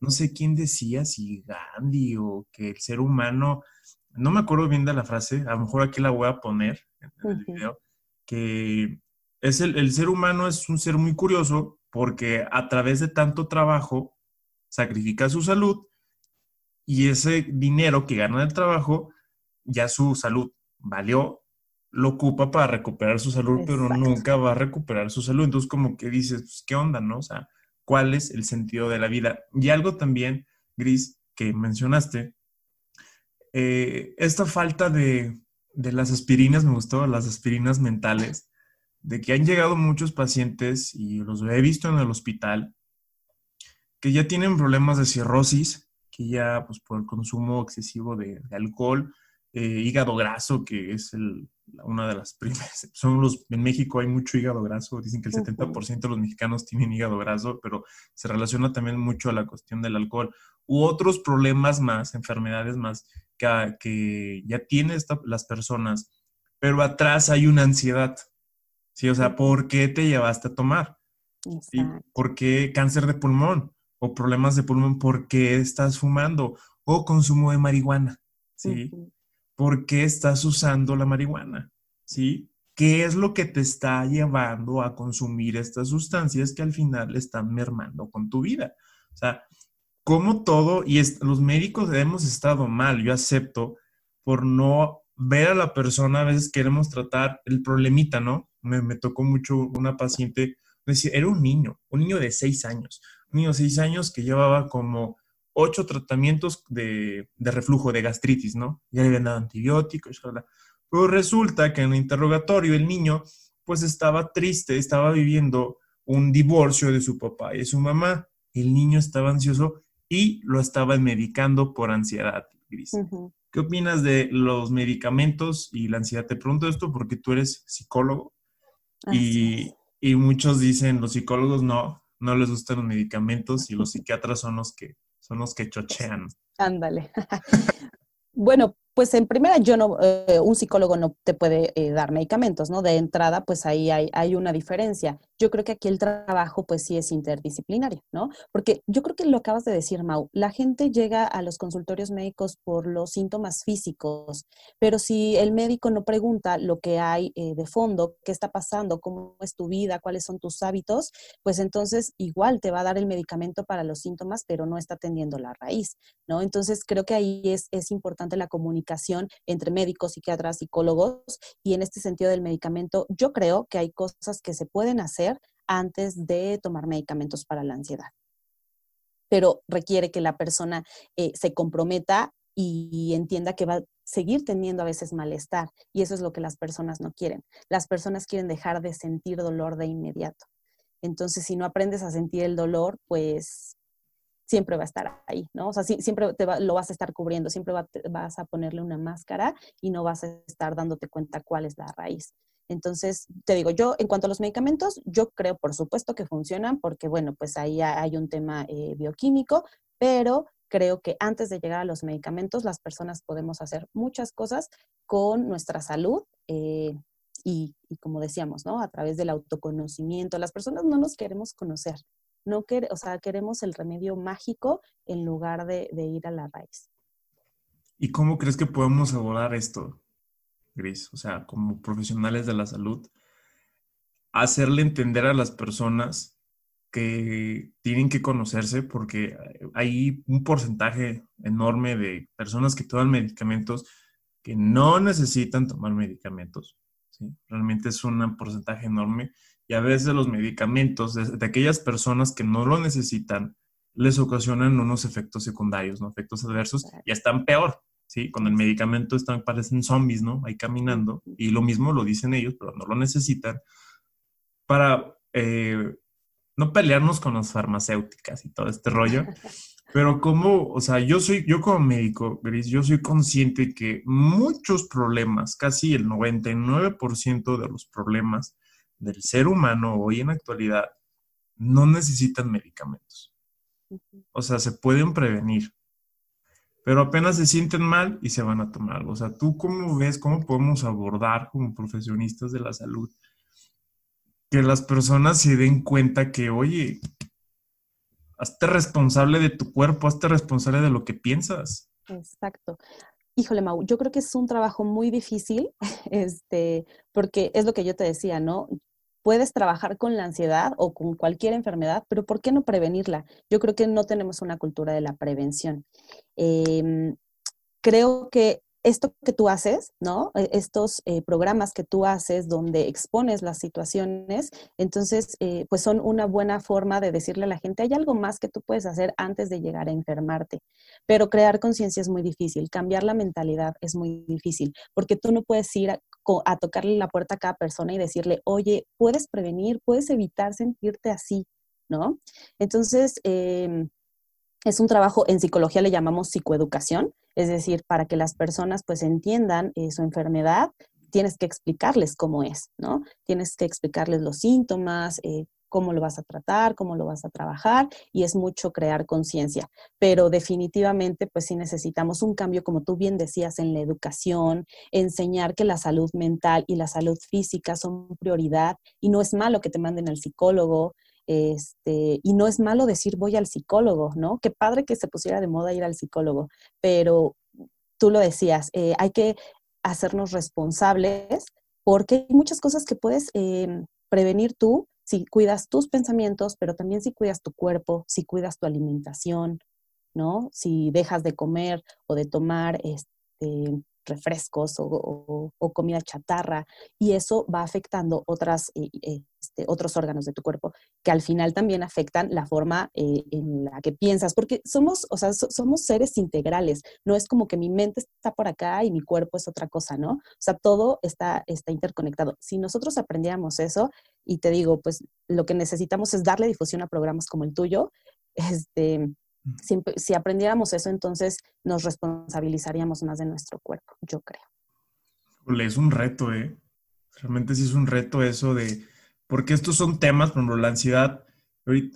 no sé quién decía, si Gandhi o que el ser humano no me acuerdo bien de la frase, a lo mejor aquí la voy a poner en el video, que es el, el ser humano es un ser muy curioso porque a través de tanto trabajo sacrifica su salud y ese dinero que gana del trabajo, ya su salud valió, lo ocupa para recuperar su salud, pero nunca va a recuperar su salud. Entonces, como que dices, pues, ¿qué onda, no? O sea, ¿cuál es el sentido de la vida? Y algo también, Gris, que mencionaste, eh, esta falta de, de las aspirinas, me gustó, las aspirinas mentales, de que han llegado muchos pacientes, y los he visto en el hospital, que ya tienen problemas de cirrosis, que ya pues por el consumo excesivo de, alcohol, eh, hígado graso, que es el, una de las primeras, son los, en México hay mucho hígado graso, dicen que el 70% de los mexicanos tienen hígado graso, pero se relaciona también mucho a la cuestión del alcohol, u otros problemas más, enfermedades más, que, que ya tienen las personas, pero atrás hay una ansiedad, ¿sí? O sea, ¿por qué te llevaste a tomar? ¿Por qué cáncer de pulmón? O problemas de pulmón, ¿por qué estás fumando? O consumo de marihuana, ¿sí? ¿Por qué estás usando la marihuana? ¿Sí? ¿Qué es lo que te está llevando a consumir estas sustancias que al final están mermando con tu vida? O sea, como todo, y los médicos hemos estado mal, yo acepto, por no ver a la persona, a veces queremos tratar el problemita, ¿no? Me, me tocó mucho una paciente, era un niño, un niño de seis años, niño de 6 años que llevaba como ocho tratamientos de, reflujo, de gastritis, ¿no? Ya le habían dado antibióticos, pero resulta que en el interrogatorio el niño pues estaba triste, estaba viviendo un divorcio de su papá y de su mamá. El niño estaba ansioso y lo estaban medicando por ansiedad, Gris. ¿Qué opinas de los medicamentos y la ansiedad? Te pregunto esto porque tú eres psicólogo y, y, muchos dicen, los psicólogos no, no les gustan los medicamentos y los psiquiatras son los que son los que chochean. Ándale. bueno, pues en primera, yo no, eh, un psicólogo no te puede eh, dar medicamentos, ¿no? De entrada, pues ahí hay, hay, una diferencia. Yo creo que aquí el trabajo, pues sí es interdisciplinario, ¿no? Porque yo creo que lo acabas de decir, Mau, la gente llega a los consultorios médicos por los síntomas físicos, pero si el médico no pregunta lo que hay eh, de fondo, qué está pasando, cómo es tu vida, cuáles son tus hábitos, pues entonces igual te va a dar el medicamento para los síntomas, pero no está atendiendo la raíz, ¿no? Entonces creo que ahí es, es importante la comunicación entre médicos, psiquiatras, psicólogos y en este sentido del medicamento, yo creo que hay cosas que se pueden hacer antes de tomar medicamentos para la ansiedad. Pero requiere que la persona eh, se comprometa y entienda que va a seguir teniendo a veces malestar. Y eso es lo que las personas no quieren. Las personas quieren dejar de sentir dolor de inmediato. Entonces, si no aprendes a sentir el dolor, pues siempre va a estar ahí, ¿no? O sea, siempre te lo vas a estar cubriendo, siempre vas a ponerle una máscara y no vas a estar dándote cuenta cuál es la raíz. Entonces, te digo, yo en cuanto a los medicamentos, yo creo por supuesto que funcionan porque, bueno, pues ahí hay un tema eh, bioquímico, pero creo que antes de llegar a los medicamentos, las personas podemos hacer muchas cosas con nuestra salud. Eh, y, como decíamos, ¿no? A través del autoconocimiento. Las personas no nos queremos conocer, no o sea, queremos el remedio mágico en lugar de, ir a la raíz. ¿Y cómo crees que podemos abordar esto, Gris? O sea, como profesionales de la salud, hacerle entender a las personas que tienen que conocerse porque hay un porcentaje enorme de personas que toman medicamentos que no necesitan tomar medicamentos. ¿sí? Realmente es un porcentaje enorme y a veces los medicamentos de, aquellas personas que no lo necesitan les ocasionan unos efectos secundarios, ¿no? Efectos adversos y están peor, ¿sí? Con el medicamento están, parecen zombies, ¿no? Ahí caminando y lo mismo lo dicen ellos, pero no lo necesitan para eh, no pelearnos con las farmacéuticas y todo este rollo. Pero como, o sea, yo soy, yo como médico, Gris, yo soy consciente que muchos problemas, casi el 99% de los problemas del ser humano hoy en actualidad no necesitan medicamentos. O sea, se pueden prevenir, pero apenas se sienten mal y se van a tomar algo. O sea, ¿tú cómo ves, cómo podemos abordar como profesionistas de la salud que las personas se den cuenta que, oye, hazte responsable de tu cuerpo, hazte responsable de lo que piensas? Exacto. Híjole, Mau, yo creo que es un trabajo muy difícil, este, porque es lo que yo te decía, ¿no? Puedes trabajar con la ansiedad o con cualquier enfermedad, pero ¿por qué no prevenirla? Yo creo que no tenemos una cultura de la prevención. Em, creo que esto que tú haces, ¿no? E, estos eh, programas que tú haces donde expones las situaciones, entonces, eh, pues son una buena forma de decirle a la gente, hay algo más que tú puedes hacer antes de llegar a enfermarte. Pero crear conciencia es muy difícil, cambiar la mentalidad es muy difícil, porque tú no puedes ir a, a tocarle la puerta a cada persona y decirle, oye, puedes prevenir, puedes evitar sentirte así, ¿no? Entonces, eh, es un trabajo, en psicología le llamamos psicoeducación, es decir, para que las personas pues entiendan eh, su enfermedad, tienes que explicarles cómo es, ¿no? Tienes que explicarles los síntomas, eh, cómo lo vas a tratar, cómo lo vas a trabajar, y es mucho crear conciencia. Pero definitivamente, pues sí necesitamos un cambio, como tú bien decías, en la educación, enseñar que la salud mental y la salud física son prioridad, y no es malo que te manden al psicólogo, este, y no es malo decir voy al psicólogo, ¿no? Qué padre que se pusiera de moda ir al psicólogo, pero tú lo decías, eh, hay que hacernos responsables porque hay muchas cosas que puedes em, prevenir tú si cuidas tus pensamientos, pero también si cuidas tu cuerpo, si cuidas tu alimentación, ¿no? Si dejas de comer o de tomar este, refrescos o, comida chatarra y eso va afectando otras, eh, este, otros órganos de tu cuerpo que al final también afectan la forma eh, en la que piensas, porque somos, o sea, somos seres integrales, no es como que mi mente está por acá y mi cuerpo es otra cosa, ¿no? O sea, todo está, está interconectado. Si nosotros aprendiéramos eso, y te digo, pues lo que necesitamos es darle difusión a programas como el tuyo, este, si, aprendiéramos eso, entonces nos responsabilizaríamos más de nuestro cuerpo, yo creo. Es un reto, ¿eh? Realmente sí es un reto eso de, porque estos son temas, por ejemplo, la ansiedad,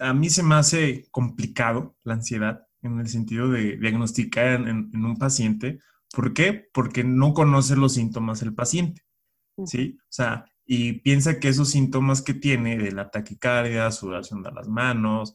a mí se me hace complicado la ansiedad en el sentido de diagnosticar en, un paciente. ¿Por qué? Porque no conoce los síntomas el paciente, ¿sí? O sea, y piensa que esos síntomas que tiene de la taquicardia, sudoración de las manos,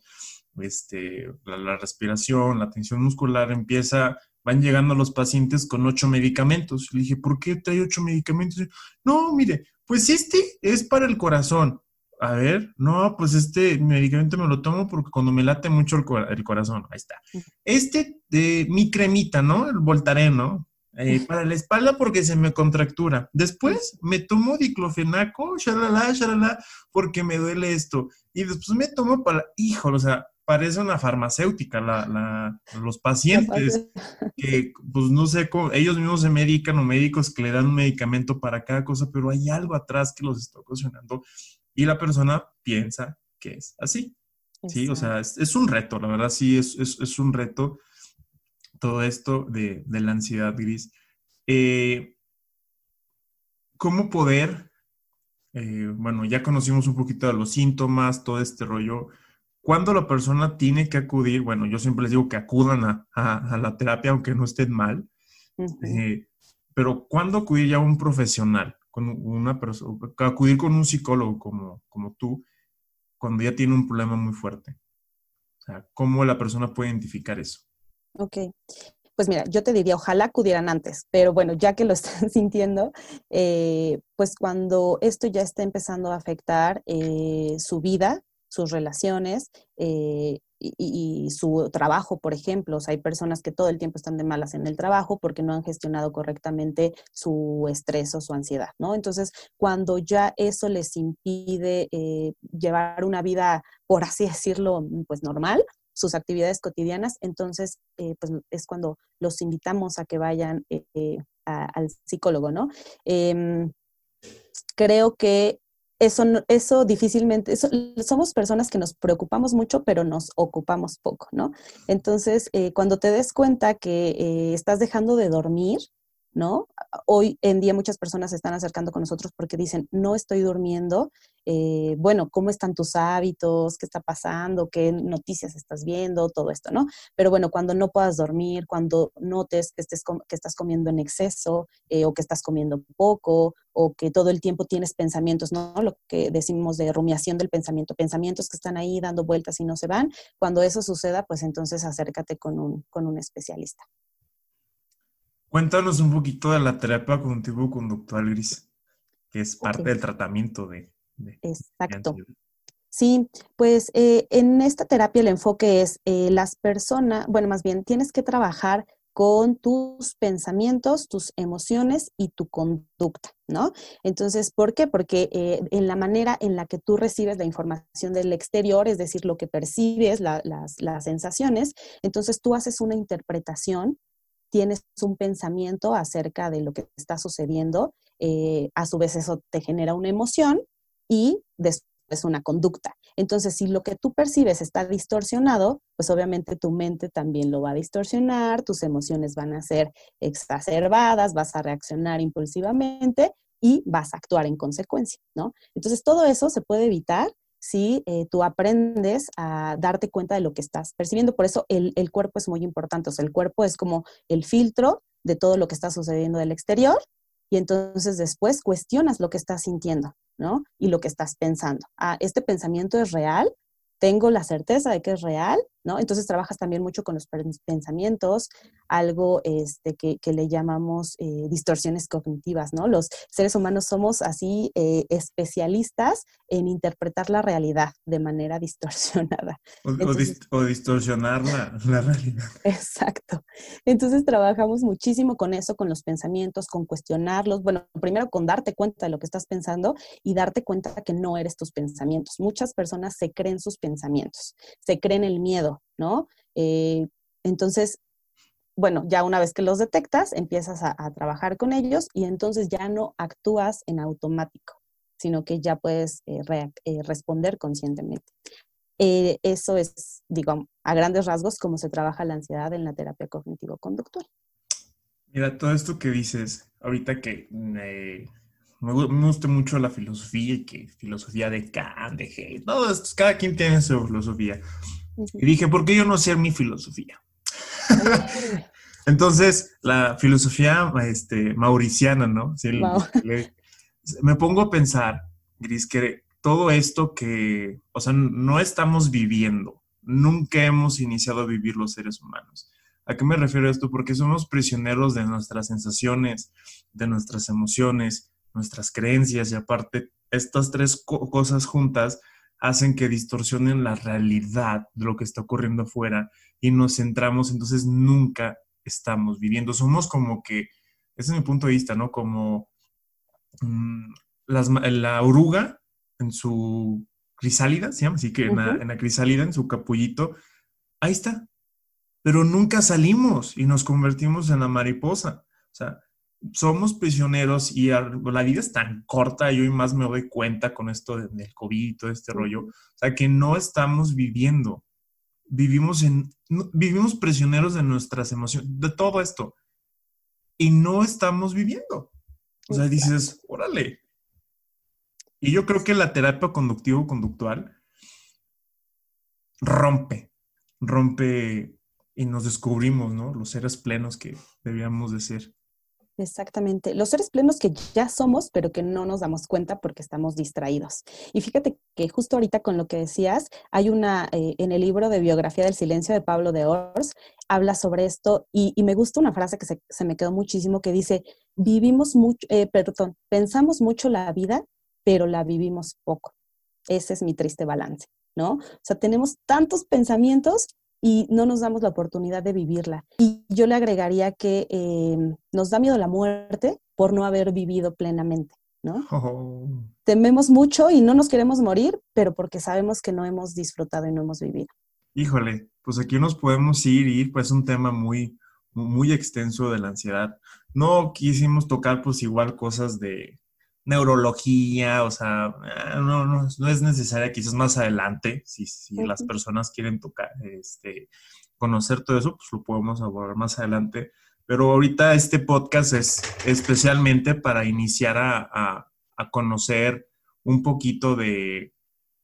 este, la, respiración, la tensión muscular, empieza, van llegando los pacientes con ocho medicamentos. Le dije, ¿por qué trae ocho medicamentos? No, mire, pues este es para el corazón. A ver, no, pues este medicamento me lo tomo porque cuando me late mucho el, corazón, ahí está. Este de mi cremita, ¿no? El Voltaren, ¿no? Eh, para la espalda porque se me contractura. Después me tomo diclofenaco, shalala, shalala, porque me duele esto. Y después me tomo para, híjole, o sea, parece una farmacéutica la, los pacientes que, pues no sé, cómo, ellos mismos se medican o médicos que le dan un medicamento para cada cosa, pero hay algo atrás que los está ocasionando y la persona piensa que es así. Sí, o sea, es, un reto, la verdad sí, es, es, un reto todo esto de, la ansiedad gris. Eh, ¿Cómo poder, eh, bueno, ya conocimos un poquito de los síntomas, todo este rollo, ¿Cuándo la persona tiene que acudir? Bueno, yo siempre les digo que acudan a, la terapia aunque no estén mal, eh, pero ¿cuándo acudir ya a un profesional? Con una persona, acudir con un psicólogo como, como tú, cuando ya tiene un problema muy fuerte. O sea, ¿cómo la persona puede identificar eso? Ok. Pues mira, yo te diría, ojalá acudieran antes, pero bueno, ya que lo están sintiendo, eh, pues cuando esto ya está empezando a afectar eh, su vida, sus relaciones eh, y, su trabajo, por ejemplo. Hay personas que todo el tiempo están de malas en el trabajo porque no han gestionado correctamente su estrés o su ansiedad, ¿no? Entonces, cuando ya eso les impide eh, llevar una vida, por así decirlo, pues normal, sus actividades cotidianas, entonces eh, pues es cuando los invitamos a que vayan al psicólogo, ¿no? Em, creo que eso, eso difícilmente, somos personas que nos preocupamos mucho, pero nos ocupamos poco, ¿no? Entonces, eh, cuando te des cuenta que eh, estás dejando de dormir, ¿no? Hoy en día muchas personas se están acercando con nosotros porque dicen, no estoy durmiendo, eh, bueno, ¿cómo están tus hábitos? ¿Qué está pasando? ¿Qué noticias estás viendo? Todo esto, ¿no? Pero bueno, cuando no puedas dormir, cuando notes que, estés que estás comiendo en exceso eh, o que estás comiendo poco o que todo el tiempo tienes pensamientos, ¿no? Lo que decimos de rumiación del pensamiento, pensamientos que están ahí dando vueltas y no se van. Cuando eso suceda, pues entonces acércate con un, con un especialista. Cuéntanos un poquito de la terapia cognitivo-conductual, Gris, que es parte del tratamiento de... Exacto. Sí, pues eh, en esta terapia el enfoque es eh, las personas, bueno, más bien tienes que trabajar con tus pensamientos, tus emociones y tu conducta, ¿no? Entonces, ¿por qué? Porque eh, en la manera en la que tú recibes la información del exterior, es decir, lo que percibes, las, las sensaciones, entonces tú haces una interpretación, tienes un pensamiento acerca de lo que está sucediendo, eh, a su vez eso te genera una emoción y después es una conducta. Entonces, si lo que tú percibes está distorsionado, pues obviamente tu mente también lo va a distorsionar, tus emociones van a ser exacerbadas, vas a reaccionar impulsivamente y vas a actuar en consecuencia, ¿no? Entonces, todo eso se puede evitar si eh, tú aprendes a darte cuenta de lo que estás percibiendo. Por eso el, el cuerpo es muy importante. O sea, el cuerpo es como el filtro de todo lo que está sucediendo del exterior y entonces después cuestionas lo que estás sintiendo. ¿no? Y lo que estás pensando. Ah, este pensamiento es real, tengo la certeza de que es real, ¿no? Entonces trabajas también mucho con los pensamientos, algo este, que, le llamamos eh, distorsiones cognitivas, ¿no? Los seres humanos somos así eh, especialistas en interpretar la realidad de manera distorsionada. O, distorsionar la, la, realidad. Exacto. Entonces trabajamos muchísimo con eso, con los pensamientos, con cuestionarlos. Bueno, primero con darte cuenta de lo que estás pensando y darte cuenta que no eres tus pensamientos. Muchas personas se creen sus pensamientos, se creen el miedo, ¿no? Eh, entonces, bueno, ya una vez que los detectas, empiezas a, trabajar con ellos y entonces ya no actúas en automático, sino que ya puedes eh, eh, responder conscientemente. eso es, digo, a grandes rasgos cómo se trabaja la ansiedad en la terapia cognitivo-conductual. Mira, todo esto que dices, ahorita que me, gusta mucho la filosofía y que filosofía de Kant, de Hegel, todo esto, cada quien tiene su filosofía. Y dije, ¿por qué yo no sé mi filosofía? Entonces, la filosofía este, mauriciana, ¿no? me pongo a pensar, Gris, que todo esto que, o sea, no estamos viviendo, nunca hemos iniciado a vivir los seres humanos. ¿A qué me refiero esto? Porque somos prisioneros de nuestras sensaciones, de nuestras emociones, nuestras creencias y aparte, estas tres cosas juntas hacen que distorsionen la realidad de lo que está ocurriendo afuera y nos centramos, entonces nunca estamos viviendo. Somos como que, ese es mi punto de vista, ¿no? Como mm, la oruga en su crisálida, se llama así que en, la, en la crisálida, en su capullito, ahí está. Pero nunca salimos y nos convertimos en la mariposa. O sea, somos prisioneros y la vida es tan corta, y hoy más me doy cuenta con esto del COVID y todo este rollo, o sea, que no estamos viviendo, vivimos, en, vivimos prisioneros de nuestras emociones, de todo esto, y no estamos viviendo. O sea, dices, órale. Y yo creo que la terapia conductivo-conductual rompe, rompe y nos descubrimos, ¿no? Los seres plenos que debíamos de ser. Exactamente. Los seres plenos que ya somos, pero que no nos damos cuenta porque estamos distraídos. Y fíjate que justo ahorita con lo que decías, hay una, eh, en el libro de biografía del silencio de Pablo de Ors, habla sobre esto y, me gusta una frase que se, me quedó muchísimo que dice, vivimos mucho, eh, perdón, pensamos mucho la vida, pero la vivimos poco. Ese es mi triste balance, ¿no? O sea, tenemos tantos pensamientos y no nos damos la oportunidad de vivirla. Y yo le agregaría que em, nos da miedo la muerte por no haber vivido plenamente, ¿no? Oh. Tememos mucho y no nos queremos morir, pero porque sabemos que no hemos disfrutado y no hemos vivido. Híjole, pues aquí nos podemos ir y pues un tema muy, muy extenso de la ansiedad. No quisimos tocar pues igual cosas de, neurología, o sea, eh, no, no, no es necesaria, quizás más adelante, si, si las personas quieren tocar, este, conocer todo eso, pues lo podemos abordar más adelante. Pero ahorita este podcast es especialmente para iniciar a, a, conocer un poquito de,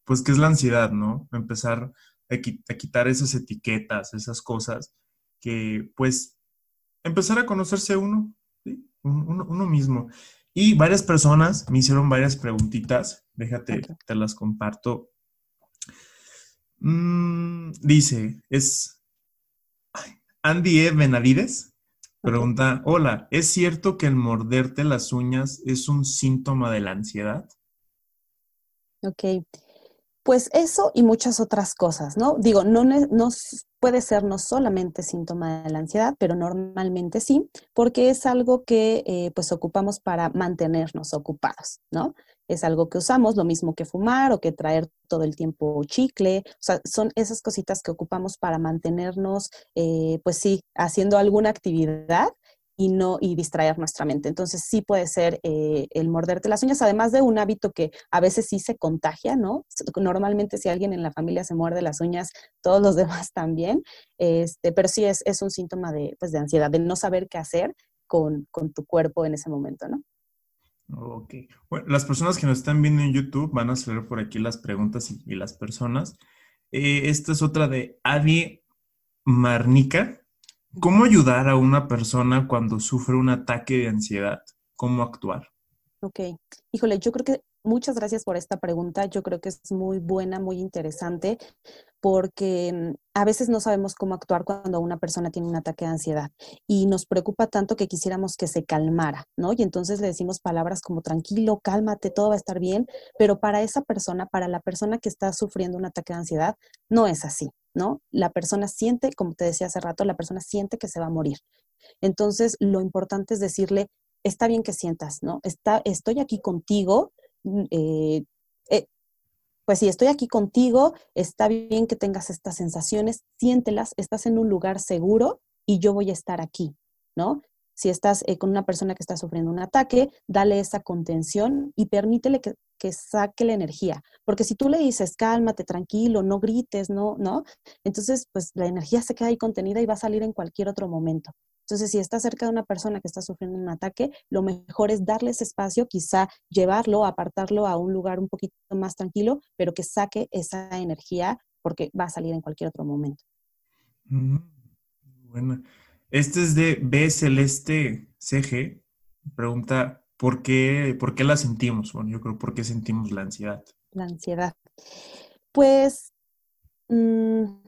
pues, qué es la ansiedad, ¿no? Empezar a, quitar esas etiquetas, esas cosas que, pues, empezar a conocerse uno, ¿sí? uno, uno mismo. Y varias personas me hicieron varias preguntitas. Déjate, te las comparto. Mm, dice, es Andy E. Benavides. Pregunta, hola, ¿es cierto que el morderte las uñas es un síntoma de la ansiedad? Ok, pues eso y muchas otras cosas, ¿no? Digo, no, no puede ser no solamente síntoma de la ansiedad, pero normalmente sí, porque es algo que eh, pues ocupamos para mantenernos ocupados, ¿no? Es algo que usamos, lo mismo que fumar o que traer todo el tiempo chicle, o sea, son esas cositas que ocupamos para mantenernos, eh, pues sí, haciendo alguna actividad y no y distraer nuestra mente. Entonces sí puede ser eh, el morderte las uñas, además de un hábito que a veces sí se contagia, ¿no? Normalmente si alguien en la familia se muerde las uñas, todos los demás también, este, pero sí es, es un síntoma de, pues, de ansiedad, de no saber qué hacer con, con tu cuerpo en ese momento, ¿no? Ok. Bueno, las personas que nos están viendo en YouTube van a saber por aquí las preguntas y, las personas. Eh, esta es otra de Adi Marnica. ¿Cómo ayudar a una persona cuando sufre un ataque de ansiedad? ¿Cómo actuar? Ok, híjole, yo creo que muchas gracias por esta pregunta. Yo creo que es muy buena, muy interesante, porque mm, a veces no sabemos cómo actuar cuando una persona tiene un ataque de ansiedad y nos preocupa tanto que quisiéramos que se calmara, ¿no? Y entonces le decimos palabras como tranquilo, cálmate, todo va a estar bien, pero para esa persona, para la persona que está sufriendo un ataque de ansiedad, no es así. ¿no? La persona siente, como te decía hace rato, la persona siente que se va a morir. Entonces, lo importante es decirle, está bien que sientas, ¿no? Está, estoy aquí contigo, mm, eh, eh, pues sí, estoy aquí contigo, está bien que tengas estas sensaciones, siéntelas, estás en un lugar seguro y yo voy a estar aquí, ¿no? Si estás eh, con una persona que está sufriendo un ataque, dale esa contención y permítele que, que saque la energía. Porque si tú le dices, cálmate, tranquilo, no grites, no, ¿no? Entonces, pues la energía se queda ahí contenida y va a salir en cualquier otro momento. Entonces, si está cerca de una persona que está sufriendo un ataque, lo mejor es darle ese espacio, quizá llevarlo, apartarlo a un lugar un poquito más tranquilo, pero que saque esa energía porque va a salir en cualquier otro momento. Mm, bueno, este es de B Celeste CG. Pregunta, ¿Por qué, ¿Por qué la sentimos? Bueno, yo creo, ¿por qué sentimos la ansiedad? La ansiedad. Pues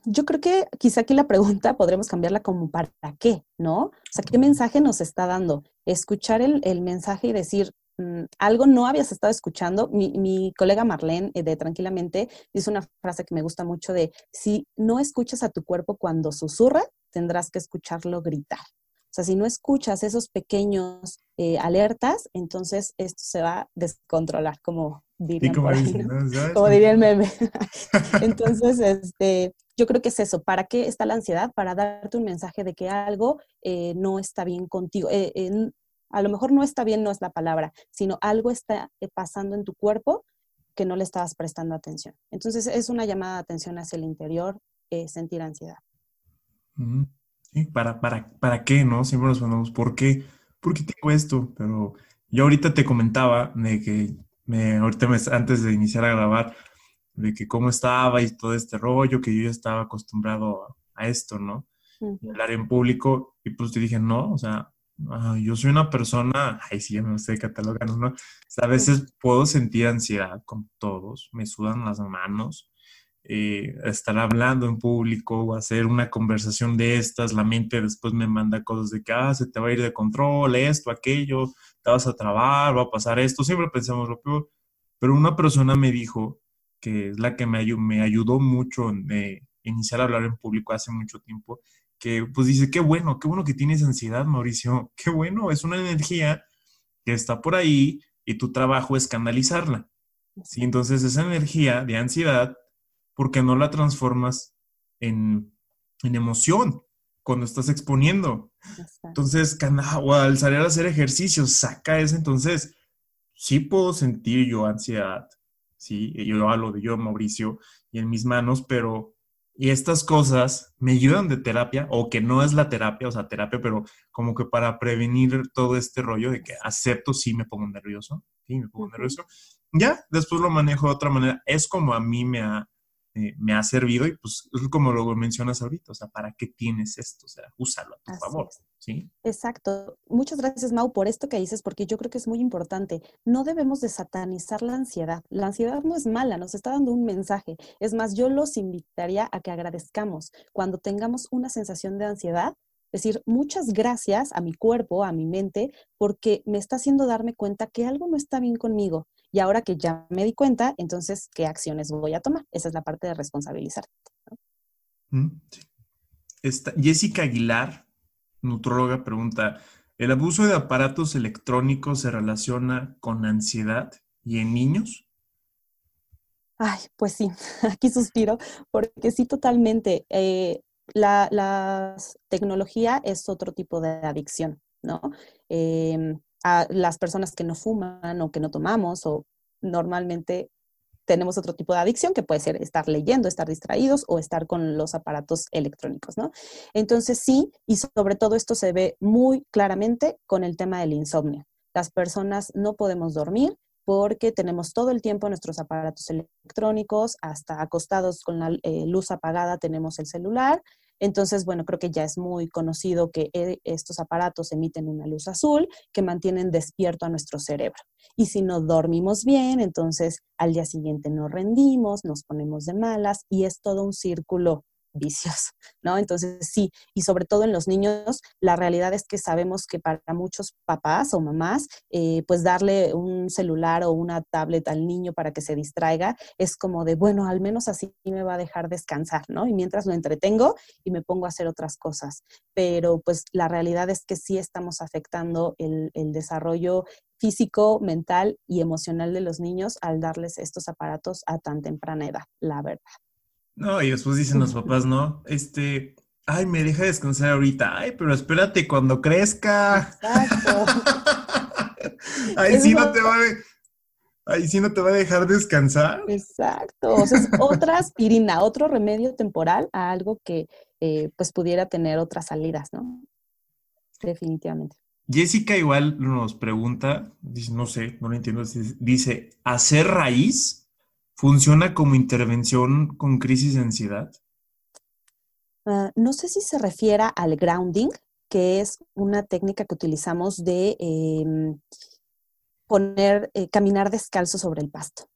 yo creo que quizá aquí la pregunta podremos cambiarla como ¿para qué? ¿No? O sea, ¿qué mensaje nos está dando? Escuchar el, mensaje y decir, mm, algo no habías estado escuchando. Mi, colega Marlene eh, de Tranquilamente dice una frase que me gusta mucho de, si no escuchas a tu cuerpo cuando susurra, tendrás que escucharlo gritar. O sea, si no escuchas esos pequeños eh, alertas, entonces esto se va a descontrolar, como diría el meme. entonces, este, yo creo que es eso. ¿Para qué está la ansiedad? Para darte un mensaje de que algo eh, no está bien contigo. Eh, a lo mejor no está bien, no es la palabra, sino algo está pasando en tu cuerpo que no le estabas prestando atención. Entonces, es una llamada de atención hacia el interior, sentir ansiedad. ¿Para, para, ¿Para qué, no? Siempre nos preguntamos, ¿por qué? ¿Por qué tengo esto? Pero yo ahorita te comentaba de que, me, ahorita me, antes de iniciar a grabar, de que cómo estaba y todo este rollo, que yo ya estaba acostumbrado a, esto, ¿no? Hablar en público, y pues te dije, no, o sea, ah, yo soy una persona, ay, sí, ya me estoy catalogando, ¿no? O sea, a veces puedo sentir ansiedad con todos, me sudan las manos, eh, estar hablando en público o hacer una conversación de estas, la mente después me manda cosas de que, ah, se te va a ir de control, esto, aquello, te vas a trabar, va a pasar esto, siempre pensamos lo peor, pero una persona me dijo, que es la que me, me ayudó mucho en eh, iniciar a hablar en público hace mucho tiempo, que pues dice, qué bueno, qué bueno que tienes ansiedad, Mauricio, qué bueno, es una energía que está por ahí y tu trabajo es canalizarla. ¿sí? Entonces esa energía de ansiedad porque no la transformas en, emoción cuando estás exponiendo. Entonces, o al salir a hacer ejercicio, saca eso. Entonces, sí puedo sentir yo ansiedad, sí, yo hablo de yo, Mauricio, y en mis manos, pero y estas cosas me ayudan de terapia, o que no es la terapia, o sea, terapia, pero como que para prevenir todo este rollo de que acepto, sí me pongo nervioso, sí, me pongo nervioso. Ya, después lo manejo de otra manera. Es como a mí me ha, me ha servido y pues es como lo mencionas ahorita, o sea, ¿para qué tienes esto? O sea, úsalo a tu favor, ¿sí? Exacto. Muchas gracias, Mau, por esto que dices, porque yo creo que es muy importante. No debemos de satanizar la ansiedad. La ansiedad no es mala, nos está dando un mensaje. Es más, yo los invitaría a que agradezcamos cuando tengamos una sensación de ansiedad, Decir, muchas gracias a mi cuerpo, a mi mente, porque me está haciendo darme cuenta que algo no está bien conmigo. Y ahora que ya me di cuenta, entonces, ¿qué acciones voy a tomar? Esa es la parte de responsabilizarte. Mm, Jessica Aguilar, nutróloga, pregunta, ¿el abuso de aparatos electrónicos se relaciona con ansiedad y en niños? Ay, pues sí, aquí suspiro, porque sí, totalmente. Eh, la, tecnología es otro tipo de adicción, ¿no? Em, a las personas que no fuman o que no tomamos o normalmente tenemos otro tipo de adicción que puede ser estar leyendo, estar distraídos o estar con los aparatos electrónicos, ¿no? Entonces sí, y sobre todo esto se ve muy claramente con el tema del insomnio. Las personas no podemos dormir porque tenemos todo el tiempo nuestros aparatos electrónicos, hasta acostados con la eh, luz apagada tenemos el celular. Entonces, bueno, creo que ya es muy conocido que eh, estos aparatos emiten una luz azul que mantienen despierto a nuestro cerebro. Y si no dormimos bien, entonces al día siguiente no rendimos, nos ponemos de malas y es todo un círculo vicios, ¿no? Entonces, sí, y sobre todo en los niños, la realidad es que sabemos que para muchos papás o mamás, eh, pues darle un celular o una tablet al niño para que se distraiga es como de, bueno, al menos así me va a dejar descansar, ¿no? Y mientras lo entretengo y me pongo a hacer otras cosas. Pero pues la realidad es que sí estamos afectando el, el desarrollo físico, mental y emocional de los niños al darles estos aparatos a tan temprana edad, la verdad. No, y después dicen los papás, ¿no? Este, ay, me deja descansar ahorita. Ay, pero espérate cuando crezca. Exacto. ay, sí no te va a... Ay, sí no te va a dejar descansar. Exacto. O sea, es otra aspirina, otro remedio temporal a algo que eh, pues pudiera tener otras salidas, ¿no? Definitivamente. Jessica igual nos pregunta, dice, no sé, no lo entiendo, dice, ¿hacer raíz ¿Funciona como intervención con crisis de ansiedad? Ah, no sé si se refiere al grounding, que es una técnica que utilizamos de em, poner, eh, caminar descalzo sobre el pasto.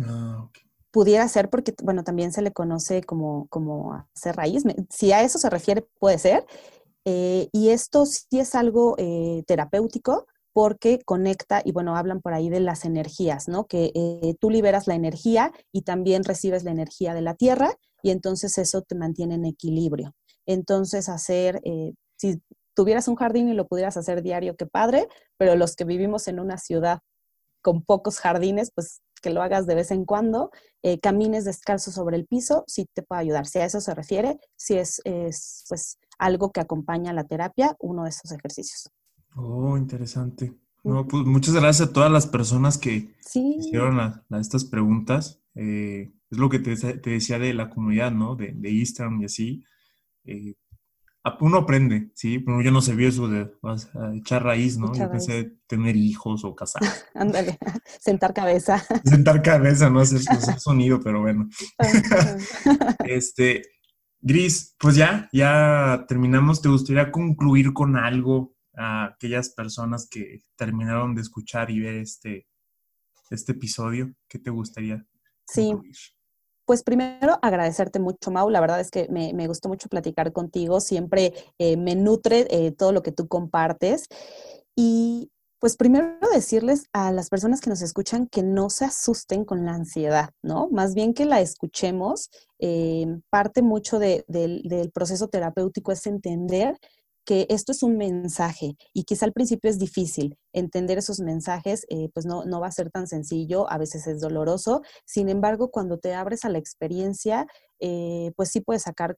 Ah, Pudiera ser porque, bueno, también se le conoce como, como hacer raíz. Si a eso se refiere, puede ser. Eh, y esto sí es algo eh, terapéutico porque conecta, y bueno, hablan por ahí de las energías, ¿no? Que eh, tú liberas la energía y también recibes la energía de la tierra y entonces eso te mantiene en equilibrio. Entonces hacer, eh, si tuvieras un jardín y lo pudieras hacer diario, qué padre, pero los que vivimos en una ciudad con pocos jardines, pues que lo hagas de vez en cuando, eh, camines descalzo sobre el piso, sí te puede ayudar. Si a eso se refiere, si es, es pues algo que acompaña la terapia, uno de esos ejercicios. Oh, interesante. Pues, muchas gracias a todas las personas que hicieron estas preguntas. Eh, es lo que te, decía de la comunidad, ¿no? De, Instagram y así. Eh, uno aprende, ¿sí? Pero yo no sabía eso de echar raíz, ¿no? yo pensé tener hijos o casar. Ándale, sentar cabeza. sentar cabeza, no hacer, hacer sonido, pero bueno. este, Gris, pues ya, ya terminamos. ¿Te gustaría concluir con algo a aquellas personas que terminaron de escuchar y ver este, este episodio? ¿Qué te gustaría? Sí. Pues primero agradecerte mucho, Mau. La verdad es que me, gustó mucho platicar contigo. Siempre eh, me nutre eh, todo lo que tú compartes. Y pues primero decirles a las personas que nos escuchan que no se asusten con la ansiedad, ¿no? Más bien que la escuchemos. Eh, parte mucho del proceso terapéutico es entender que esto es un mensaje y quizá al principio es difícil entender esos mensajes, eh, pues no, no va a ser tan sencillo, a veces es doloroso, sin embargo, cuando te abres a la experiencia, eh, pues sí puedes sacar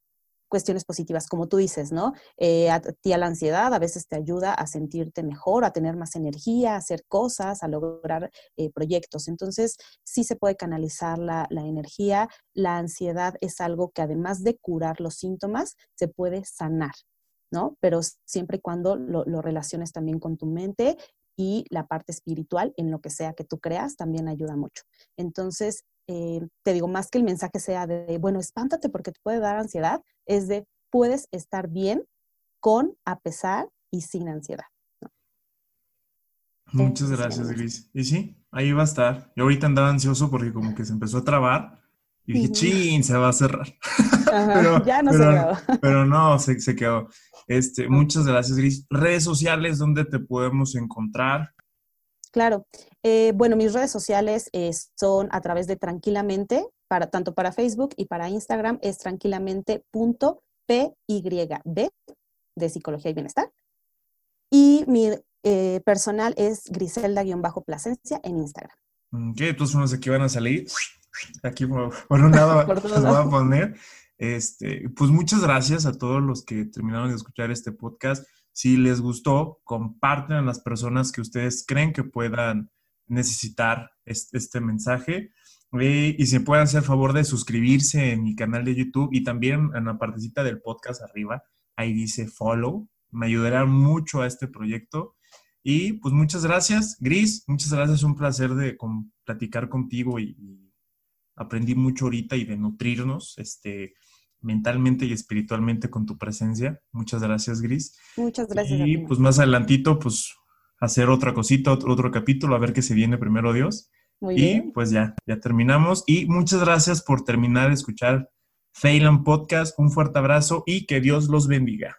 cuestiones positivas, como tú dices, ¿no? Eh, a ti a la ansiedad a veces te ayuda a sentirte mejor, a tener más energía, a hacer cosas, a lograr proyectos. Entonces, sí se puede canalizar la, la, energía. La ansiedad es algo que además de curar los síntomas, se puede sanar. ¿No? Pero siempre y cuando lo, relaciones también con tu mente y la parte espiritual en lo que sea que tú creas también ayuda mucho. Entonces, eh, te digo, más que el mensaje sea de, bueno, espántate porque te puede dar ansiedad, es de, puedes estar bien con, a pesar y sin ansiedad. Muchas gracias, Gris. Y sí, ahí va a estar. Yo ahorita andaba ansioso porque como que se empezó a trabar Y dije, chin, se va a cerrar. pero, ya no se quedó. pero no, se, se quedó. Este, muchas gracias, Gris. Redes sociales, ¿dónde te podemos encontrar? Claro. Eh, bueno, mis redes sociales eh, son a través de Tranquilamente, para, tanto para Facebook y para Instagram, es tranquilamente.pyb de Psicología y Bienestar. Y mi eh, personal es Griselda-Plasencia en Instagram. ¿Qué? Entonces unos aquí van a salir. Aquí por, un lado los voy a poner. Este, pues muchas gracias a todos los que terminaron de escuchar este podcast. Si les gustó, comparten a las personas que ustedes creen que puedan necesitar este, mensaje. y si pueden hacer favor de suscribirse en mi canal de YouTube y también en la partecita del podcast arriba, ahí dice follow. Me ayudará mucho a este proyecto. Y pues muchas gracias, Gris. Muchas gracias. Un placer de platicar contigo y, y, aprendí mucho ahorita y de nutrirnos. Este, mentalmente y espiritualmente con tu presencia. Muchas gracias, Gris. Muchas gracias. Y pues más adelantito, pues hacer otra cosita, otro, capítulo, a ver qué se viene primero Dios. Muy y pues ya, ya terminamos. Y muchas gracias por terminar de escuchar Phelan Podcast. Un fuerte abrazo y que Dios los bendiga.